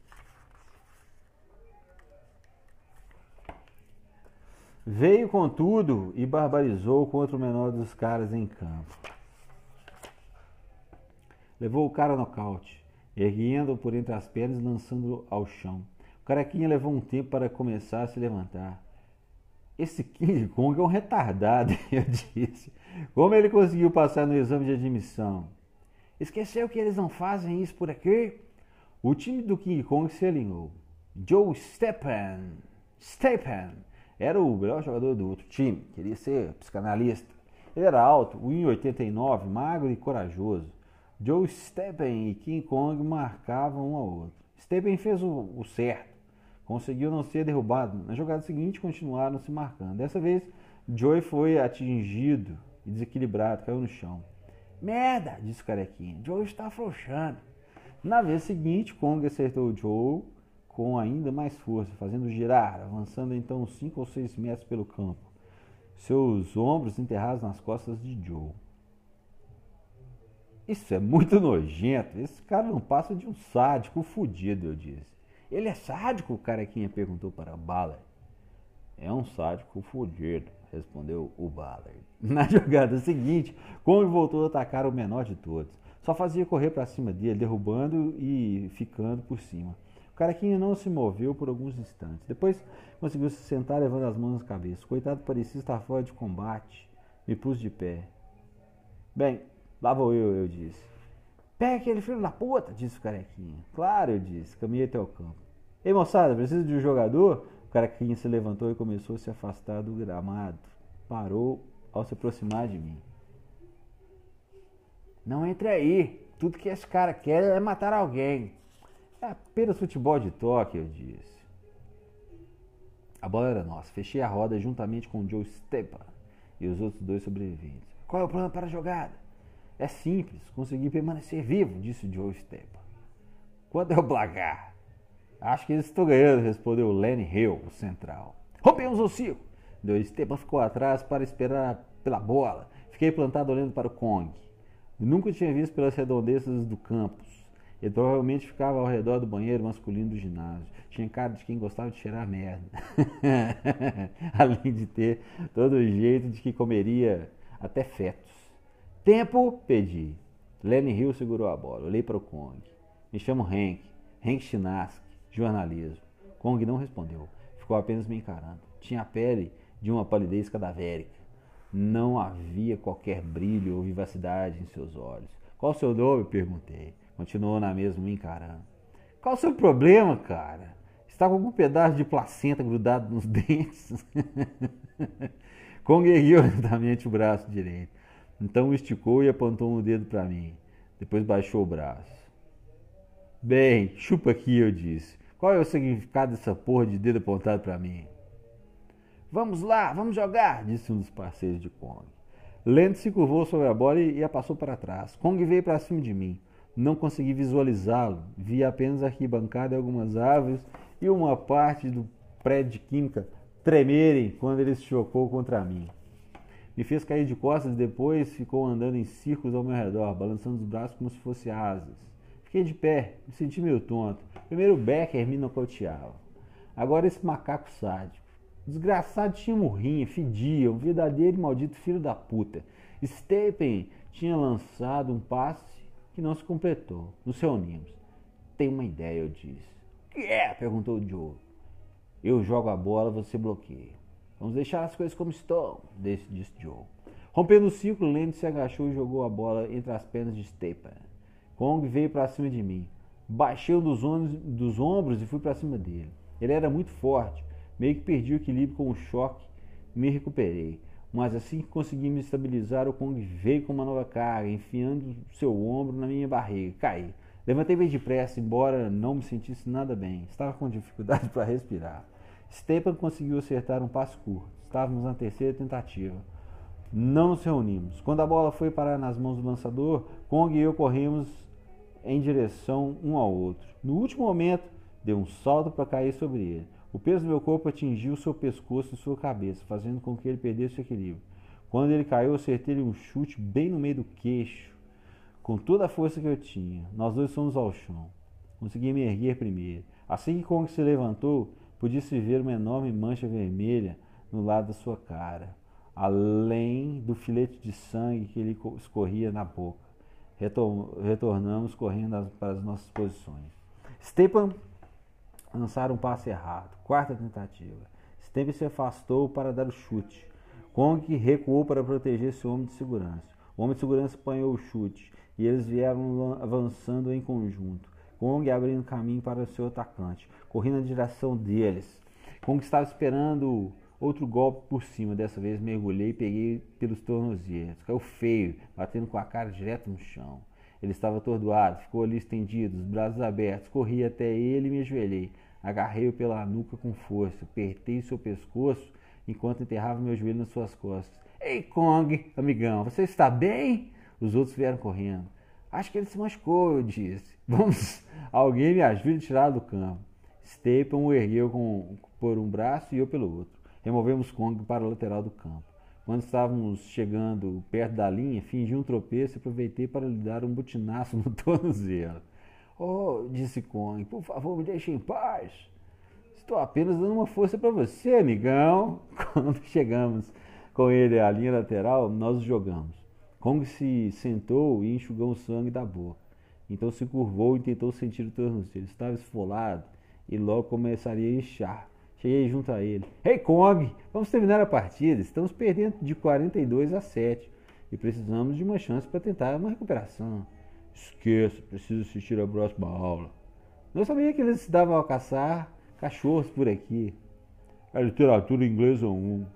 A: Veio com tudo e barbarizou contra o menor dos caras em campo. Levou o cara nocaute, erguendo-o por entre as pernas e lançando-o ao chão. O Caraquinha levou um tempo para começar a se levantar. Esse King Kong é um retardado, *laughs* eu disse. Como ele conseguiu passar no exame de admissão? Esqueceu que eles não fazem isso por aqui? O time do King Kong se alinhou. Joe Stepan, Stepan era o melhor jogador do outro time, queria ser psicanalista. Ele era alto, 1,89, magro e corajoso. Joe Stepan e King Kong marcavam um ao outro. Stepan fez o, o certo conseguiu não ser derrubado. Na jogada seguinte, continuaram se marcando. Dessa vez, Joey foi atingido e desequilibrado, caiu no chão. Merda, disse o carequinha. Joe está afrouxando. Na vez seguinte, Kong acertou o Joe com ainda mais força, fazendo girar, avançando então 5 ou 6 metros pelo campo, seus ombros enterrados nas costas de Joe. Isso é muito nojento. Esse cara não passa de um sádico fudido, eu disse. Ele é sádico? O carequinha perguntou para Ballard. É um sádico fudido, respondeu o Ballard. *laughs* Na jogada seguinte, Kong voltou a atacar o menor de todos. Só fazia correr para cima dele, derrubando e ficando por cima. O caraquinho não se moveu por alguns instantes. Depois conseguiu se sentar, levando as mãos na cabeça. Coitado parecia estar fora de combate. Me pus de pé. Bem, lá vou eu, eu disse. Pega aquele filho da puta, disse o carequinha. Claro, eu disse. Caminhei até o campo. Ei, moçada, precisa de um jogador? O carequinha se levantou e começou a se afastar do gramado. Parou ao se aproximar de mim. Não entre aí. Tudo que esse cara quer é matar alguém. É apenas futebol de toque, eu disse. A bola era nossa. Fechei a roda juntamente com o Joe Stepan e os outros dois sobreviventes. Qual é o plano para a jogada? É simples, consegui permanecer vivo, disse Joe Stepan. Quando é o placar? Acho que estão ganhando, respondeu Lenny Hill, o central. Rompemos o ciclo. Joe Stepan ficou atrás para esperar pela bola. Fiquei plantado olhando para o Kong. nunca tinha visto pelas redondezas do campus. Ele provavelmente ficava ao redor do banheiro masculino do ginásio. Tinha cara de quem gostava de cheirar merda. *laughs* Além de ter todo o jeito de que comeria até fetos. Tempo, pedi. Lenny Hill segurou a bola. Olhei para o Kong. Me chamo Hank. Hank Chinaski, jornalismo. Kong não respondeu. Ficou apenas me encarando. Tinha a pele de uma palidez cadavérica. Não havia qualquer brilho ou vivacidade em seus olhos. Qual o seu nome? perguntei. Continuou na mesma me encarando. Qual o seu problema, cara? Está com algum pedaço de placenta grudado nos *laughs* dentes? Kong ergueu lentamente o braço direito. Então esticou e apontou um dedo para mim. Depois baixou o braço. Bem, chupa aqui, eu disse. Qual é o significado dessa porra de dedo apontado para mim? Vamos lá, vamos jogar, disse um dos parceiros de Kong. Lento se curvou sobre a bola e a passou para trás. Kong veio para cima de mim. Não consegui visualizá-lo. Vi apenas a arquibancada e algumas árvores e uma parte do prédio de química tremerem quando ele se chocou contra mim. Me fez cair de costas e depois ficou andando em círculos ao meu redor, balançando os braços como se fossem asas. Fiquei de pé, me senti meio tonto. Primeiro Becker me nocauteava. Agora esse macaco sádico. Desgraçado tinha morrinha, fedia, um verdadeiro e maldito filho da puta. Stephen tinha lançado um passe que não se completou. Nos reunimos. Tem uma ideia, eu disse. O que é? perguntou o Joe. Eu jogo a bola, você bloqueia. Vamos deixar as coisas como estão, disse Joe. Rompendo o ciclo, Lenny se agachou e jogou a bola entre as pernas de Stepan. Kong veio para cima de mim. Baixei um dos, ombros, dos ombros e fui para cima dele. Ele era muito forte. Meio que perdi o equilíbrio com o choque. Me recuperei mas assim que consegui me estabilizar, o Kong veio com uma nova carga, enfiando seu ombro na minha barriga. Caí. Levantei bem depressa, embora não me sentisse nada bem. Estava com dificuldade *laughs* para respirar. Stepan conseguiu acertar um passo curto. Estávamos na terceira tentativa. Não nos reunimos. Quando a bola foi parar nas mãos do lançador, Kong e eu corremos em direção um ao outro. No último momento, deu um salto para cair sobre ele. O peso do meu corpo atingiu seu pescoço e sua cabeça, fazendo com que ele perdesse o equilíbrio. Quando ele caiu, acertei-lhe um chute bem no meio do queixo, com toda a força que eu tinha. Nós dois fomos ao chão. Consegui me erguer primeiro. Assim que Kong se levantou, podia-se ver uma enorme mancha vermelha no lado da sua cara, além do filete de sangue que ele escorria na boca. Retornamos correndo para as nossas posições. Stepan lançaram um passe errado. Quarta tentativa. Steve se afastou para dar o chute. Kong recuou para proteger seu homem de segurança. O homem de segurança apanhou o chute e eles vieram avançando em conjunto. Kong abrindo caminho para seu atacante. Corri na direção deles. Kong estava esperando outro golpe por cima. Dessa vez mergulhei e peguei pelos tornozelos. Caiu feio, batendo com a cara direto no chão. Ele estava atordoado, ficou ali estendido, os braços abertos. Corri até ele e me ajoelhei. Agarrei-o pela nuca com força, apertei seu pescoço enquanto enterrava meu joelho nas suas costas. Ei, Kong, amigão, você está bem? Os outros vieram correndo. Acho que ele se machucou, eu disse. *laughs* Vamos, alguém me ajude a tirar do campo. Stapleton o ergueu com, por um braço e eu pelo outro. Removemos Kong para a lateral do campo. Quando estávamos chegando perto da linha, fingi um tropeço e aproveitei para lhe dar um butinaço no *laughs* tornozelo. Oh, disse Kong, por favor, me deixe em paz. Estou apenas dando uma força para você, amigão. *laughs* Quando chegamos com ele à linha lateral, nós jogamos. Kong se sentou e enxugou o sangue da boca. Então se curvou e tentou sentir o tornozelo. Estava esfolado e logo começaria a inchar. Cheguei junto a ele. Hey Kong, vamos terminar a partida. Estamos perdendo de 42 a 7 e precisamos de uma chance para tentar uma recuperação. Esqueça, preciso assistir a próxima aula. Não sabia que eles se davam a caçar cachorros por aqui. A literatura inglesa 1.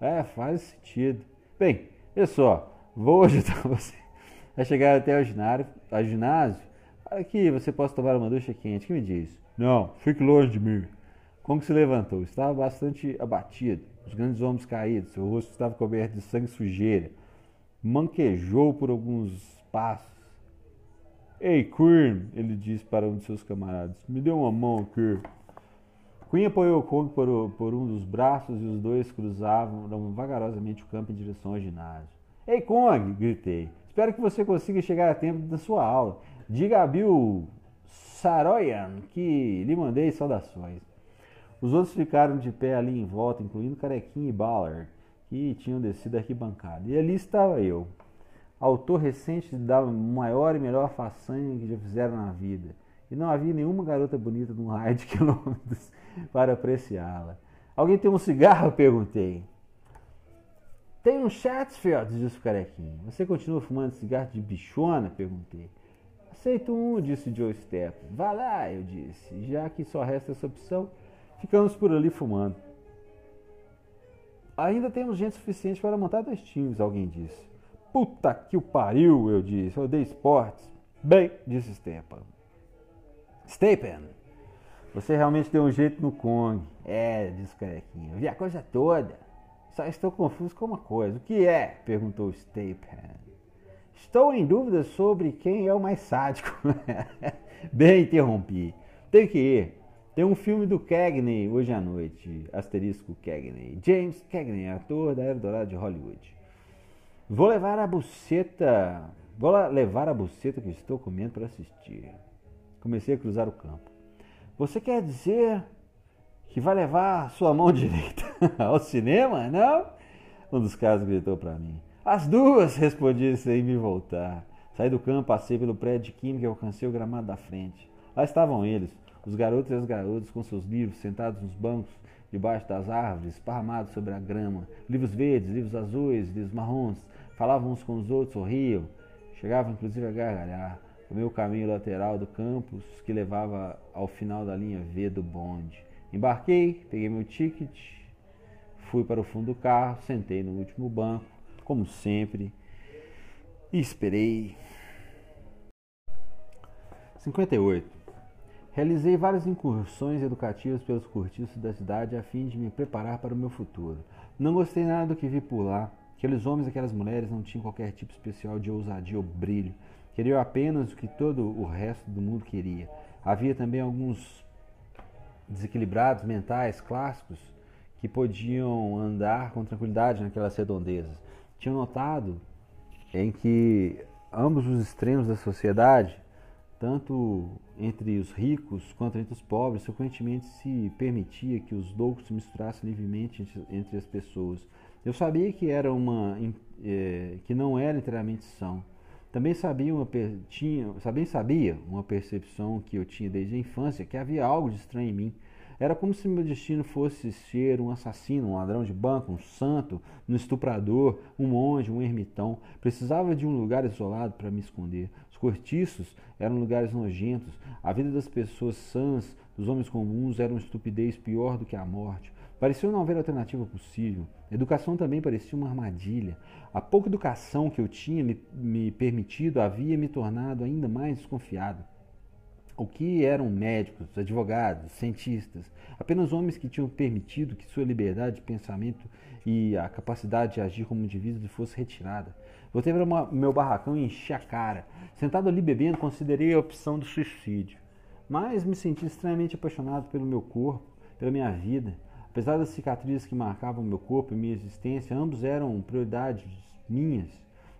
A: É, faz sentido. Bem, só, Vou ajudar *laughs* você a chegar até o ginásio, a ginásio para que você possa tomar uma ducha quente. Que me diz? Não, fique longe de mim. Como se levantou? Estava bastante abatido, os grandes ombros caídos, seu rosto estava coberto de sangue e sujeira. Manquejou por alguns passos. Ei, Queen, ele disse para um de seus camaradas, me dê uma mão aqui. Queen apoiou Kong por, por um dos braços e os dois cruzavam vagarosamente o campo em direção ao ginásio. Ei, Kong! gritei. Espero que você consiga chegar a tempo da sua aula. Diga a Bill Saroyan que lhe mandei saudações. Os outros ficaram de pé ali em volta, incluindo Carequinha e Ballard, que tinham descido a arquibancada. E ali estava eu, autor recente da maior e melhor façanha que já fizeram na vida. E não havia nenhuma garota bonita num raio de quilômetros *laughs* para apreciá-la. Alguém tem um cigarro? perguntei. Tem um Chatsfield, disse o carequinho. Você continua fumando cigarro de bichona? Perguntei. Aceito um, disse Joe Step. Vá lá, eu disse. Já que só resta essa opção, ficamos por ali fumando. Ainda temos gente suficiente para montar dois times, alguém disse. Puta que o pariu, eu disse. Eu odeio esportes. Bem, disse Stepan. Stepan, você realmente deu um jeito no Kong. É, disse o carequinho. Eu vi a coisa toda. Só estou confuso com uma coisa. O que é? perguntou Stapen. Estou em dúvida sobre quem é o mais sádico. *laughs* Bem, interrompi. Tenho que ir. Tem um filme do Cagney hoje à noite. Asterisco Cagney. James Cagney, ator da Era Dourada de Hollywood. Vou levar a buceta. Vou levar a buceta que estou comendo para assistir. Comecei a cruzar o campo. Você quer dizer que vai levar sua mão *laughs* direita ao cinema? Não? Um dos caras gritou para mim. As duas, *laughs* respondi sem me voltar. Saí do campo, passei pelo prédio de química e alcancei o gramado da frente. Lá estavam eles, os garotos e as garotas com seus livros, sentados nos bancos, debaixo das árvores, esparramados sobre a grama. Livros verdes, livros azuis, livros marrons. Falavam uns com os outros, sorriam. Chegavam inclusive a gargalhar. O meu caminho lateral do campus, que levava ao final da linha V do bonde. Embarquei, peguei meu ticket, fui para o fundo do carro, sentei no último banco, como sempre, e esperei. 58. Realizei várias incursões educativas pelos cortiços da cidade a fim de me preparar para o meu futuro. Não gostei nada do que vi por lá. Aqueles homens e aquelas mulheres não tinham qualquer tipo especial de ousadia ou brilho. Queriam apenas o que todo o resto do mundo queria. Havia também alguns desequilibrados mentais clássicos que podiam andar com tranquilidade naquelas redondezas. Tinham notado em que ambos os extremos da sociedade, tanto entre os ricos quanto entre os pobres, frequentemente se permitia que os loucos se misturassem livremente entre as pessoas. Eu sabia que era uma é, que não era inteiramente são. Também sabia, uma, tinha, também sabia uma percepção que eu tinha desde a infância que havia algo de estranho em mim. Era como se meu destino fosse ser um assassino, um ladrão de banco, um santo, um estuprador, um monge, um ermitão. Precisava de um lugar isolado para me esconder. Os cortiços eram lugares nojentos. A vida das pessoas sãs, dos homens comuns, era uma estupidez pior do que a morte. Parecia não haver alternativa possível. Educação também parecia uma armadilha. A pouca educação que eu tinha me, me permitido havia me tornado ainda mais desconfiado. O que eram médicos, advogados, cientistas? Apenas homens que tinham permitido que sua liberdade de pensamento e a capacidade de agir como indivíduo fosse retirada. Voltei para meu barracão e enchi a cara. Sentado ali bebendo, considerei a opção do suicídio. Mas me senti extremamente apaixonado pelo meu corpo, pela minha vida. Apesar das cicatrizes que marcavam meu corpo e minha existência, ambos eram prioridades minhas.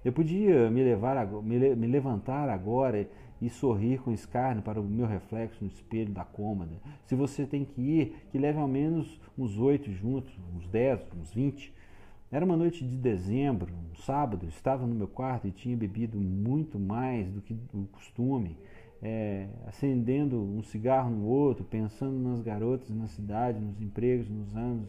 A: Eu podia me, levar, me, levantar agora e sorrir com escárnio para o meu reflexo no espelho da cômoda. Se você tem que ir, que leve ao menos uns oito juntos, uns dez, uns vinte. Era uma noite de dezembro, um sábado, estava no meu quarto e tinha bebido muito mais do que o costume, é, acendendo um cigarro no outro, pensando nas garotas na cidade, nos empregos, nos anos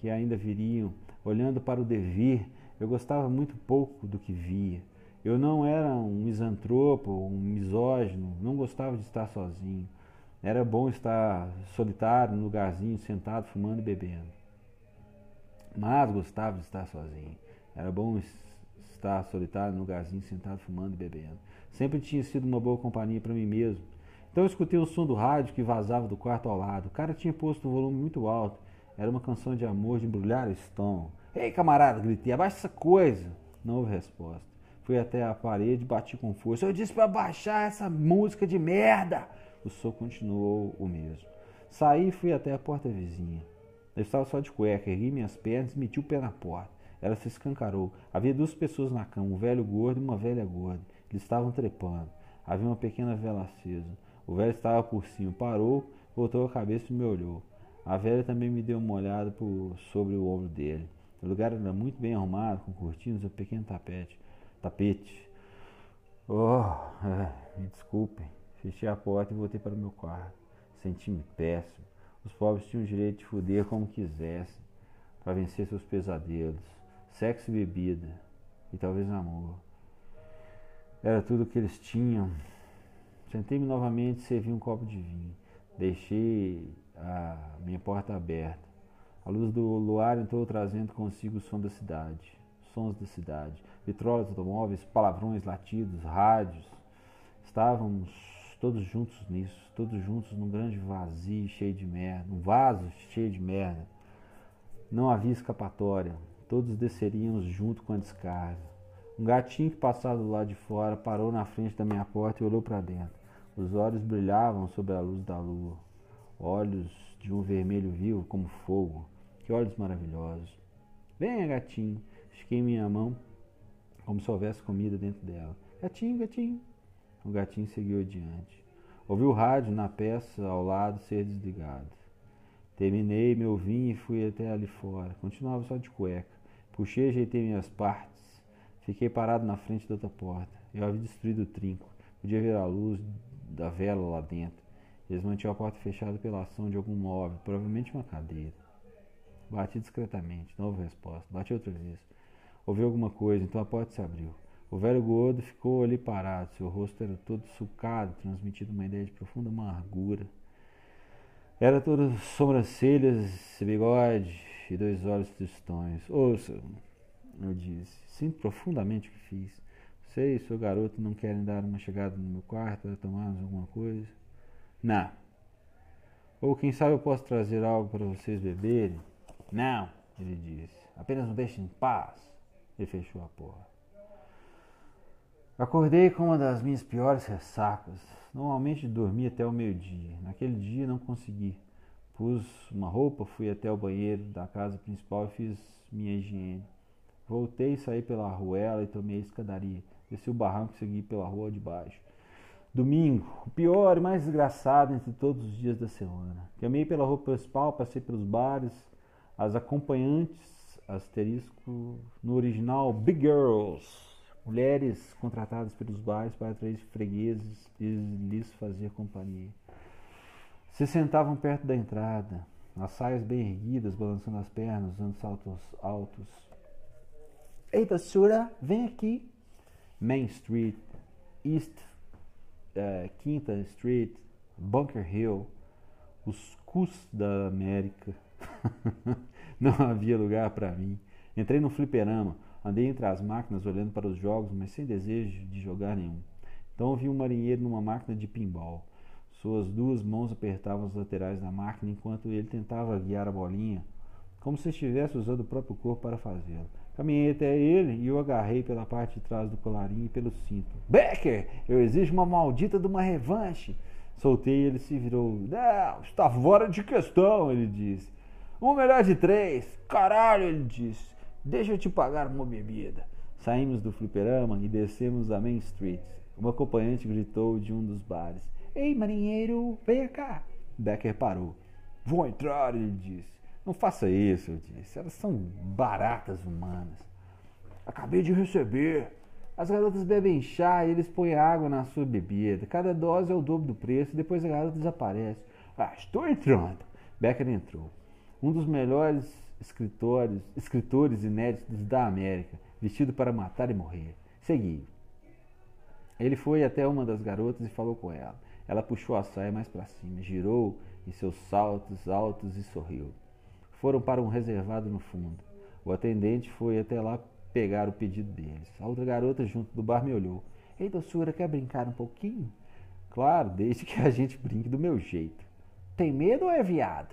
A: que ainda viriam, olhando para o dever. Eu gostava muito pouco do que via. Eu não era um misantropo, um misógino, não gostava de estar sozinho. Era bom estar solitário, num lugarzinho, sentado, fumando e bebendo. Mas gostava de estar sozinho. Era bom estar solitário, num lugarzinho, sentado, fumando e bebendo. Sempre tinha sido uma boa companhia para mim mesmo. Então eu escutei o som do rádio que vazava do quarto ao lado. O cara tinha posto um volume muito alto. Era uma canção de amor de embrulhar o estômago. Ei, camarada, gritei, abaixa essa coisa. Não houve resposta. Fui até a parede e bati com força. Eu disse para baixar essa música de merda. O som continuou o mesmo. Saí e fui até a porta vizinha. Eu estava só de cueca, ergui minhas pernas e meti o pé na porta. Ela se escancarou. Havia duas pessoas na cama, um velho gordo e uma velha gorda. Eles estavam trepando. Havia uma pequena vela acesa. O velho estava por cima, parou, voltou a cabeça e me olhou. A velha também me deu uma olhada por sobre o ombro dele. O lugar era muito bem arrumado, com cortinas e um pequeno tapete. Tapete. Oh, é, me desculpem. Fechei a porta e voltei para o meu quarto. Senti-me péssimo. Os pobres tinham o direito de fuder como quisessem, para vencer seus pesadelos. Sexo e bebida, e talvez amor. Era tudo o que eles tinham. Sentei-me novamente e servi um copo de vinho. Deixei a minha porta aberta. A luz do luar entrou trazendo consigo o som da cidade, sons da cidade, vitrolas, automóveis, palavrões, latidos, rádios. Estávamos todos juntos nisso, todos juntos num grande vazio cheio de merda, um vaso cheio de merda. Não havia escapatória, todos desceríamos junto com a descarga. Um gatinho que passava do lado de fora parou na frente da minha porta e olhou para dentro. Os olhos brilhavam sob a luz da lua, olhos de um vermelho vivo como fogo. Que olhos maravilhosos! Venha, gatinho! Estiquei minha mão como se houvesse comida dentro dela. Gatinho, gatinho! O gatinho seguiu adiante. Ouvi o rádio na peça ao lado ser desligado. Terminei meu vinho e fui até ali fora. Continuava só de cueca. Puxei e ajeitei minhas partes. Fiquei parado na frente da outra porta. Eu havia destruído o trinco. Podia ver a luz da vela lá dentro. Eles mantinham a porta fechada pela ação de algum móvel, provavelmente uma cadeira. Bati discretamente, não houve resposta. Bati outra vez. Ouvi alguma coisa, então a porta se abriu. O velho gordo ficou ali parado, seu rosto era todo sucado, transmitindo uma ideia de profunda amargura. Era todo sobrancelhas, bigode e dois olhos tristonhos. Ouça, eu disse, sinto profundamente o que fiz. Sei, seu garoto não querem dar uma chegada no meu quarto para tomarmos alguma coisa? Não. Ou quem sabe eu posso trazer algo para vocês beberem? Não, ele disse. Apenas me deixe em paz. Ele fechou a porta. Acordei com uma das minhas piores ressacas. Normalmente dormia até o meio-dia. Naquele dia não consegui. Pus uma roupa, fui até o banheiro da casa principal e fiz minha higiene. Voltei, saí pela ruela e tomei a escadaria. Desci o barranco e segui pela rua de baixo. Domingo, o pior e mais desgraçado entre todos os dias da semana. Caminhei pela rua principal, passei pelos bares, as acompanhantes, asterisco, no original Big Girls mulheres contratadas pelos bares para atrair fregueses e lhes fazer companhia. Se sentavam perto da entrada, as saias bem erguidas, balançando as pernas, usando saltos altos. Eita, senhora, vem aqui. Main Street, East uh, Quinta Street, Bunker Hill, os cus da América. *laughs* Não havia lugar para mim. Entrei no fliperama Andei entre as máquinas olhando para os jogos, mas sem desejo de jogar nenhum. Então vi um marinheiro numa máquina de pinball. Suas duas mãos apertavam as laterais da máquina enquanto ele tentava guiar a bolinha, como se estivesse usando o próprio corpo para fazê-lo. Caminhei até ele e o agarrei pela parte de trás do colarinho e pelo cinto. Becker, eu exijo uma maldita de uma revanche. Soltei e ele se virou. Não, está fora de questão, ele disse. Um melhor de três. Caralho, ele disse. Deixa eu te pagar uma bebida. Saímos do fliperama e descemos a Main Street. Uma acompanhante gritou de um dos bares: Ei, marinheiro, venha cá. Becker parou. Vou entrar, ele disse. Não faça isso, eu disse. Elas são baratas humanas. Acabei de receber. As garotas bebem chá e eles põem água na sua bebida. Cada dose é o dobro do preço e depois a garota desaparece. Ah, estou entrando. Becker entrou. Um dos melhores escritores, escritores inéditos da América, vestido para matar e morrer. Segui. Ele foi até uma das garotas e falou com ela. Ela puxou a saia mais para cima, girou em seus saltos altos e sorriu. Foram para um reservado no fundo. O atendente foi até lá pegar o pedido deles. A outra garota junto do bar me olhou. Ei, doçura, quer brincar um pouquinho? Claro, desde que a gente brinque do meu jeito. Tem medo ou é viado?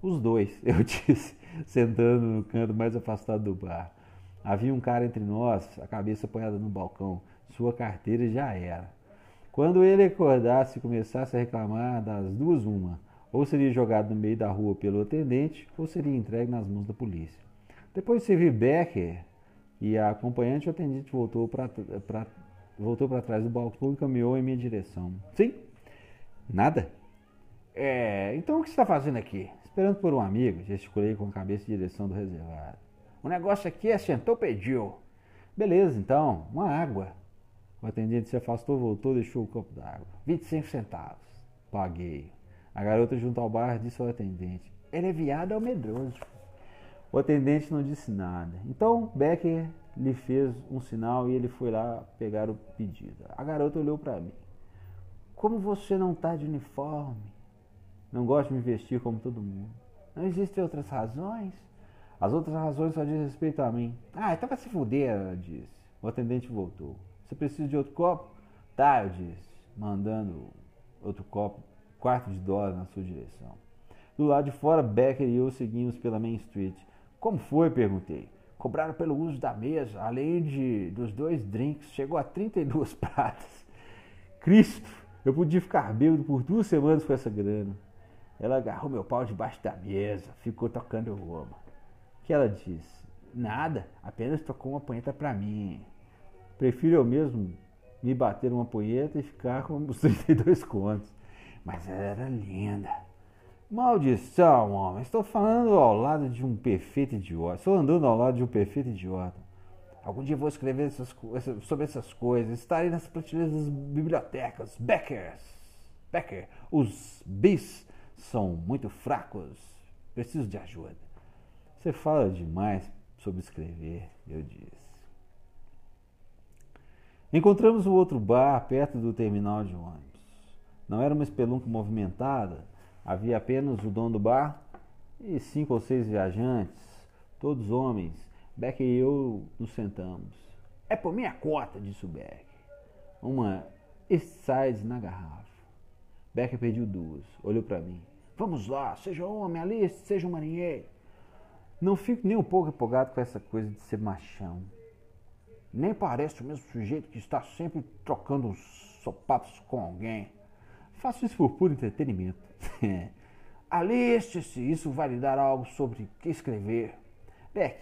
A: Os dois, *laughs* eu disse, sentando no canto mais afastado do bar. Havia um cara entre nós, a cabeça apoiada no balcão. Sua carteira já era. Quando ele acordasse e começasse a reclamar das duas, uma, ou seria jogado no meio da rua pelo atendente, ou seria entregue nas mãos da polícia. Depois de servir Becker e a acompanhante, o atendente voltou para voltou trás do balcão e caminhou em minha direção. Sim? Nada? É, então o que você está fazendo aqui? Esperando por um amigo, gesticulei com a cabeça em direção do reservado. O negócio aqui é sentou, pediu. Beleza, então, uma água. O atendente se afastou, voltou, deixou o copo d'água. 25 centavos. Paguei. A garota junto ao bar disse ao atendente: Ele é viado ou medroso? O atendente não disse nada. Então Becker lhe fez um sinal e ele foi lá pegar o pedido. A garota olhou para mim. Como você não está de uniforme? Não gosto de me vestir como todo mundo. Não existem outras razões? As outras razões só dizem respeito a mim. Ah, então vai se fuder, ela disse. O atendente voltou. Você precisa de outro copo? Tá, eu disse, mandando outro copo, quarto de dólar na sua direção. Do lado de fora, Becker e eu seguimos pela Main Street. Como foi? perguntei. Cobraram pelo uso da mesa, além de dos dois drinks, chegou a 32 *laughs* pratas. Cristo, eu podia ficar bêbado por duas semanas com essa grana. Ela agarrou meu pau debaixo da mesa, ficou tocando goma. que ela disse? Nada, apenas tocou uma punheta pra mim. Prefiro eu mesmo me bater uma punheta e ficar com os *laughs* 32 contos. Mas ela era linda. Maldição, homem. Estou falando ao lado de um perfeito idiota. Estou andando ao lado de um perfeito idiota. Algum dia vou escrever essas, sobre essas coisas. Estarei nas prateleiras das bibliotecas. Beckers. Becker. Os bis são muito fracos. Preciso de ajuda. Você fala demais sobre escrever, eu disse. Encontramos o outro bar perto do terminal de ônibus. Não era uma espelunca movimentada, havia apenas o dono do bar e cinco ou seis viajantes, todos homens. Beck e eu nos sentamos. É por minha cota, disse o Beck. Uma Eastside na garrafa. Becker pediu duas, olhou para mim. Vamos lá, seja homem, Alice, seja um marinheiro. Não fico nem um pouco empolgado com essa coisa de ser machão. Nem parece o mesmo sujeito que está sempre trocando uns sopapos com alguém. Faço isso por puro entretenimento. *laughs* Aliste-se, isso vai lhe dar algo sobre o que escrever. Beck,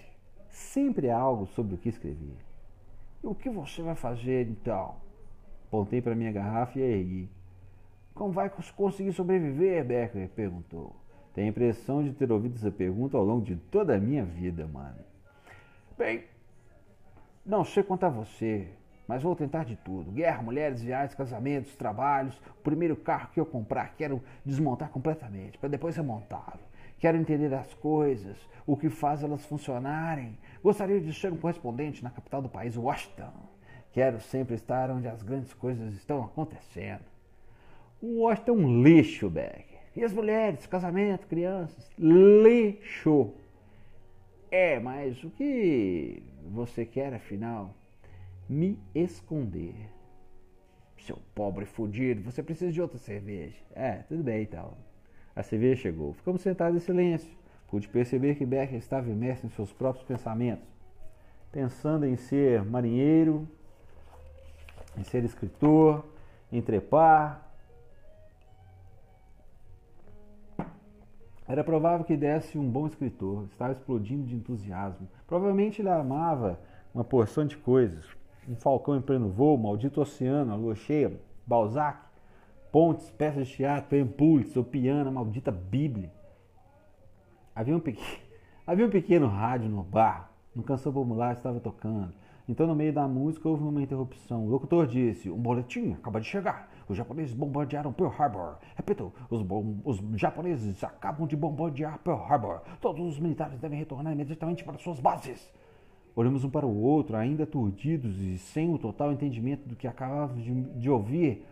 A: sempre há algo sobre o que escrever. E o que você vai fazer então? Pontei para minha garrafa e ergui. Como vai conseguir sobreviver? Becker perguntou. Tenho a impressão de ter ouvido essa pergunta ao longo de toda a minha vida, mano. Bem, não sei quanto a você, mas vou tentar de tudo. Guerra, mulheres, viagens, casamentos, trabalhos. O primeiro carro que eu comprar, quero desmontar completamente, para depois remontá-lo. Quero entender as coisas, o que faz elas funcionarem. Gostaria de ser um correspondente na capital do país, Washington. Quero sempre estar onde as grandes coisas estão acontecendo. Washington é um lixo, Beck. E as mulheres, casamento, crianças? Lixo. É, mas o que você quer, afinal? Me esconder. Seu pobre fudido, você precisa de outra cerveja. É, tudo bem então. A cerveja chegou. Ficamos sentados em silêncio. Pude perceber que Becker estava imerso em seus próprios pensamentos, pensando em ser marinheiro, em ser escritor, em trepar, Era provável que desse um bom escritor, estava explodindo de entusiasmo. Provavelmente ele amava uma porção de coisas. Um falcão em pleno voo, maldito oceano, a lua cheia, Balzac, pontes, peças de teatro, Pulitzer, o piano, a maldita Bíblia. Havia um, pequeno, *laughs* havia um pequeno rádio no bar. No canção popular estava tocando. Então, no meio da música, houve uma interrupção. O locutor disse: Um boletim acaba de chegar. Os japoneses bombardearam Pearl Harbor. Repito, os, os, japoneses acabam de bombardear Pearl Harbor. Todos os militares devem retornar imediatamente para suas bases. Olhamos um para o outro, ainda aturdidos e sem o total entendimento do que acabávamos de, de ouvir.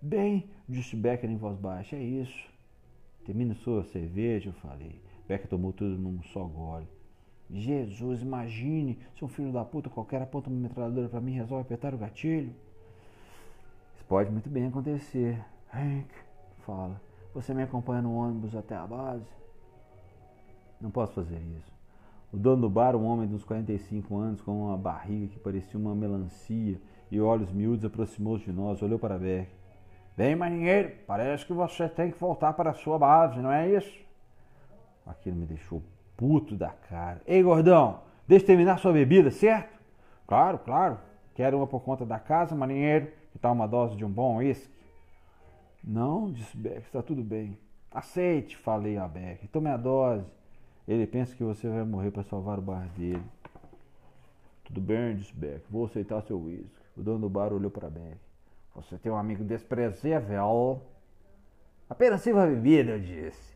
A: Bem, disse Becker em voz baixa, é isso. Termine sua cerveja, eu falei. Becker tomou tudo num só gole. Jesus, imagine se um filho da puta qualquer aponta uma metralhadora para mim e resolve apertar o gatilho. Isso pode muito bem acontecer. Hank, fala, você me acompanha no ônibus até a base? Não posso fazer isso. O dono do bar, um homem de uns 45 anos, com uma barriga que parecia uma melancia e olhos miúdos, aproximou-se de nós, olhou para Beck. Bem, marinheiro, parece que você tem que voltar para a sua base, não é isso? Aquilo me deixou puto da cara. Ei, gordão, deixa terminar sua bebida, certo? Claro, claro. Quero uma por conta da casa, marinheiro, que tal uma dose de um bom uísque? Não, disse Beck, está tudo bem. Aceite, falei a Beck. Tome a dose. Ele pensa que você vai morrer para salvar o bar dele. Tudo bem, disse Beck. Vou aceitar seu uísque. O dono do bar olhou para Beck. Você tem um amigo desprezível. Apenas sirva bebida, eu disse.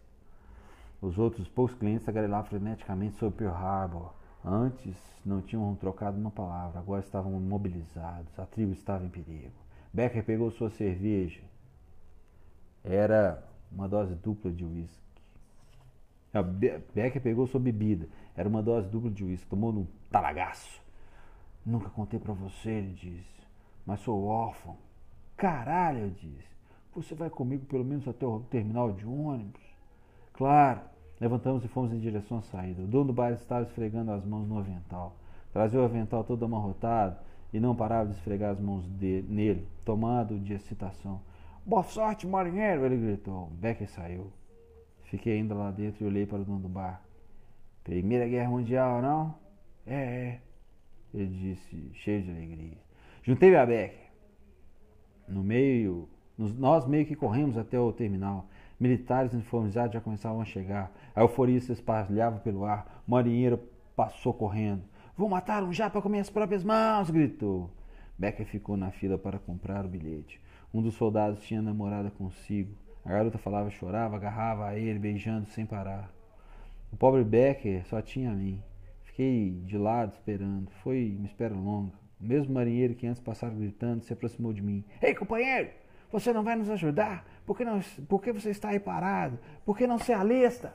A: Os outros poucos clientes tagarelavam freneticamente sobre Pearl Harbor. Antes não tinham trocado uma palavra, agora estavam mobilizados. A tribo estava em perigo. Becker pegou sua cerveja. Era uma dose dupla de uísque. Becker pegou sua bebida. Era uma dose dupla de uísque. Tomou num talagaço. Nunca contei para você, ele disse. Mas sou órfão. Caralho, eu disse. Você vai comigo pelo menos até o terminal de ônibus? Claro. Levantamos e fomos em direção à saída. O dono do bar estava esfregando as mãos no avental. Trazia o avental todo amarrotado e não parava de esfregar as mãos nele, tomado de excitação. Boa sorte, marinheiro! Ele gritou. Becker saiu. Fiquei ainda lá dentro e olhei para o dono do bar. Primeira Guerra Mundial, não? É, é. Ele disse, cheio de alegria. Juntei-me a Becker. No meio, nós meio que corremos até o terminal. Militares uniformizados já começavam a chegar. A euforia se espalhava pelo ar. O marinheiro passou correndo. Vou matar um japa com minhas próprias mãos! gritou. Becker ficou na fila para comprar o bilhete. Um dos soldados tinha namorada consigo. A garota falava, chorava, agarrava a ele, beijando sem parar. O pobre Becker só tinha a mim. Fiquei de lado esperando. Foi uma espera longa. O mesmo marinheiro que antes passava gritando se aproximou de mim. Ei, companheiro! Você não vai nos ajudar? Por que, não, por que você está aí parado? Por que não se alista?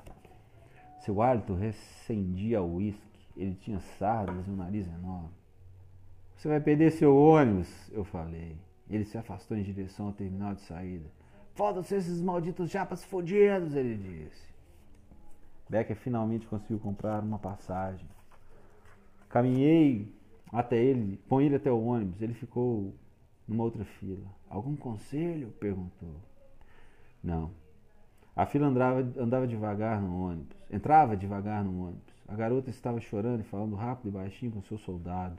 A: Seu hálito recendia o uísque. Ele tinha sardas e um nariz enorme. Você vai perder seu ônibus, eu falei. Ele se afastou em direção ao terminal de saída. Foda-se esses malditos japas fodidos, ele disse. Becker finalmente conseguiu comprar uma passagem. Caminhei até ele, com ele até o ônibus. Ele ficou numa outra fila. Algum conselho? perguntou. Não. A fila andava, andava devagar no ônibus. Entrava devagar no ônibus. A garota estava chorando e falando rápido e baixinho com seu soldado.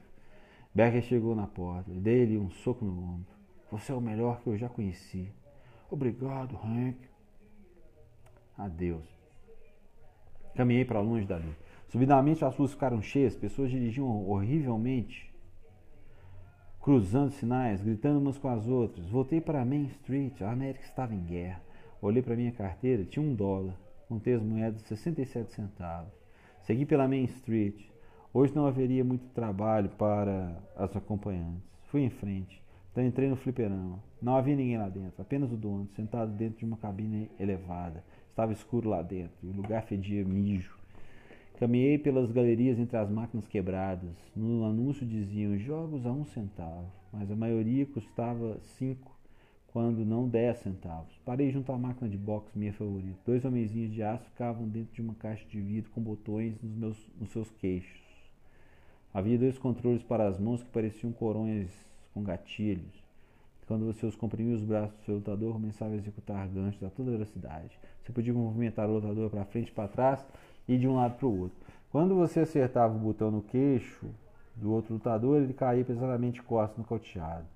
A: Becker chegou na porta. Dei-lhe um soco no ombro. Você é o melhor que eu já conheci. Obrigado, Hank. Adeus. Caminhei para longe dali. Subidamente as ruas ficaram cheias, pessoas dirigiam horrivelmente cruzando sinais, gritando umas com as outras. Voltei para Main Street, a América estava em guerra. Olhei para minha carteira, tinha um dólar. Contei as moedas de 67 centavos. Segui pela Main Street. Hoje não haveria muito trabalho para as acompanhantes. Fui em frente. Então entrei no fliperama. Não havia ninguém lá dentro, apenas o dono, sentado dentro de uma cabine elevada. Estava escuro lá dentro e o lugar fedia mijo. Caminhei pelas galerias entre as máquinas quebradas. No anúncio diziam jogos a um centavo, mas a maioria custava cinco, quando não dez centavos. Parei junto à máquina de boxe, minha favorita. Dois homenzinhos de aço ficavam dentro de uma caixa de vidro com botões nos, meus, nos seus queixos. Havia dois controles para as mãos que pareciam coronhas com gatilhos. Quando você os comprimia os braços do seu lutador, começava a executar ganchos a toda velocidade. Você podia movimentar o lutador para frente e para trás e de um lado para o outro. Quando você acertava o botão no queixo do outro lutador, ele caía pesadamente costas no cauteado.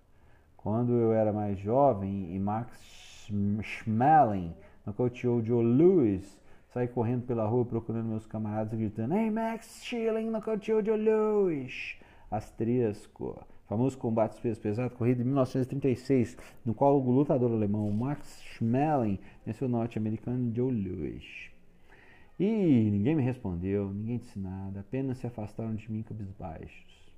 A: Quando eu era mais jovem e Max Schmeling nocauteou Joe Lewis, Saí correndo pela rua procurando meus camaradas e gritando: Hey Max, chilling no cantil de luz! Asterisco. Famoso combate peso pesado, corrida de 1936, no qual o lutador alemão Max Schmeling venceu o norte-americano Joe Lewis. E ninguém me respondeu, ninguém disse nada, apenas se afastaram de mim cabisbaixos.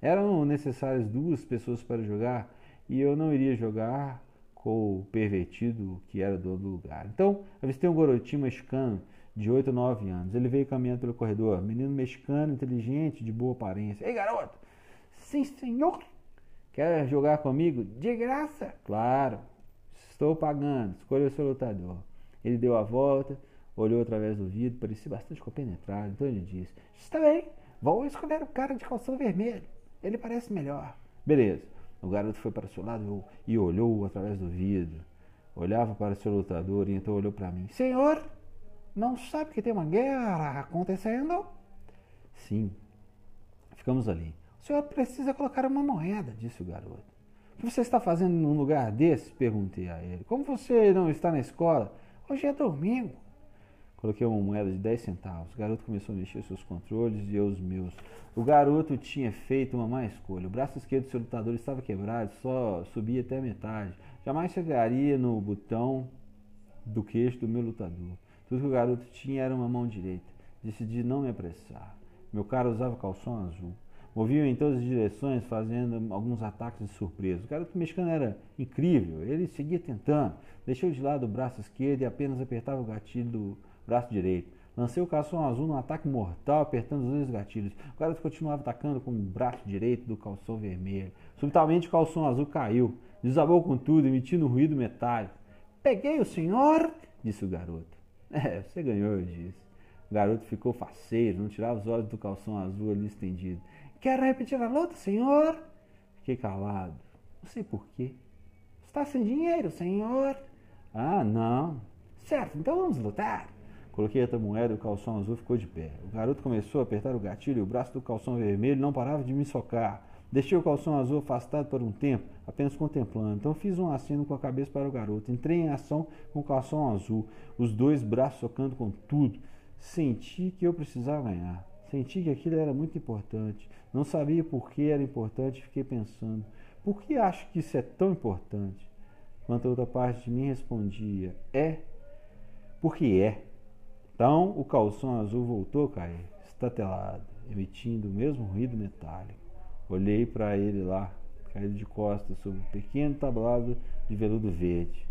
A: Eram necessárias duas pessoas para jogar e eu não iria jogar com o pervertido que era dono do lugar. Então, avistei um garotinho mexicano de 8 ou 9 anos. Ele veio caminhando pelo corredor, menino mexicano, inteligente, de boa aparência. Ei, garoto! Sim, senhor! Quer jogar comigo? De graça! Claro! Estou pagando. Escolha o seu lutador. Ele deu a volta, olhou através do vidro, parecia bastante compenetrado. Então ele disse: Está bem, vou escolher o cara de calção vermelho. Ele parece melhor. Beleza. O garoto foi para o seu lado e olhou através do vidro. Olhava para o seu lutador e então olhou para mim. Senhor, não sabe que tem uma guerra acontecendo? Sim. Ficamos ali. O senhor precisa colocar uma moeda, disse o garoto. O que você está fazendo num lugar desse? Perguntei a ele. Como você não está na escola? Hoje é domingo. Coloquei uma moeda de 10 centavos. O garoto começou a mexer seus controles e eu os meus. O garoto tinha feito uma má escolha. O braço esquerdo do seu lutador estava quebrado, só subia até a metade. Jamais chegaria no botão do queixo do meu lutador. Tudo que o garoto tinha era uma mão direita. Decidi não me apressar. Meu cara usava calção azul. Movia em todas as direções, fazendo alguns ataques de surpresa. O garoto mexicano era incrível. Ele seguia tentando. Deixou de lado o braço esquerdo e apenas apertava o gatilho do braço direito. Lancei o calção azul num ataque mortal, apertando os dois gatilhos. O garoto continuava atacando com o braço direito do calção vermelho. Subitamente o calção azul caiu. Desabou com tudo, emitindo um ruído metálico. Peguei o senhor, disse o garoto. *laughs* É, você ganhou, eu disse. O garoto ficou faceiro, não tirava os olhos do calção azul ali estendido. Quer repetir a luta, senhor? Fiquei calado. Não sei porquê. Está sem dinheiro, senhor? Ah, não. Certo, então vamos lutar. Coloquei outra moeda e o calção azul ficou de pé. O garoto começou a apertar o gatilho e o braço do calção vermelho não parava de me socar. Deixei o calção azul afastado por um tempo, apenas contemplando. Então fiz um aceno com a cabeça para o garoto. Entrei em ação com o calção azul, os dois braços socando com tudo. Senti que eu precisava ganhar. Senti que aquilo era muito importante. Não sabia por que era importante e fiquei pensando: por que acho que isso é tão importante? Enquanto a outra parte de mim respondia: é, porque é. Então o calção azul voltou a cair, estatelado, emitindo o mesmo ruído metálico. Olhei para ele lá, caído de costas sobre um pequeno tablado de veludo verde.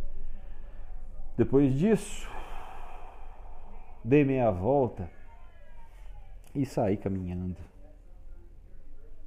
A: Depois disso, dei meia volta e saí caminhando.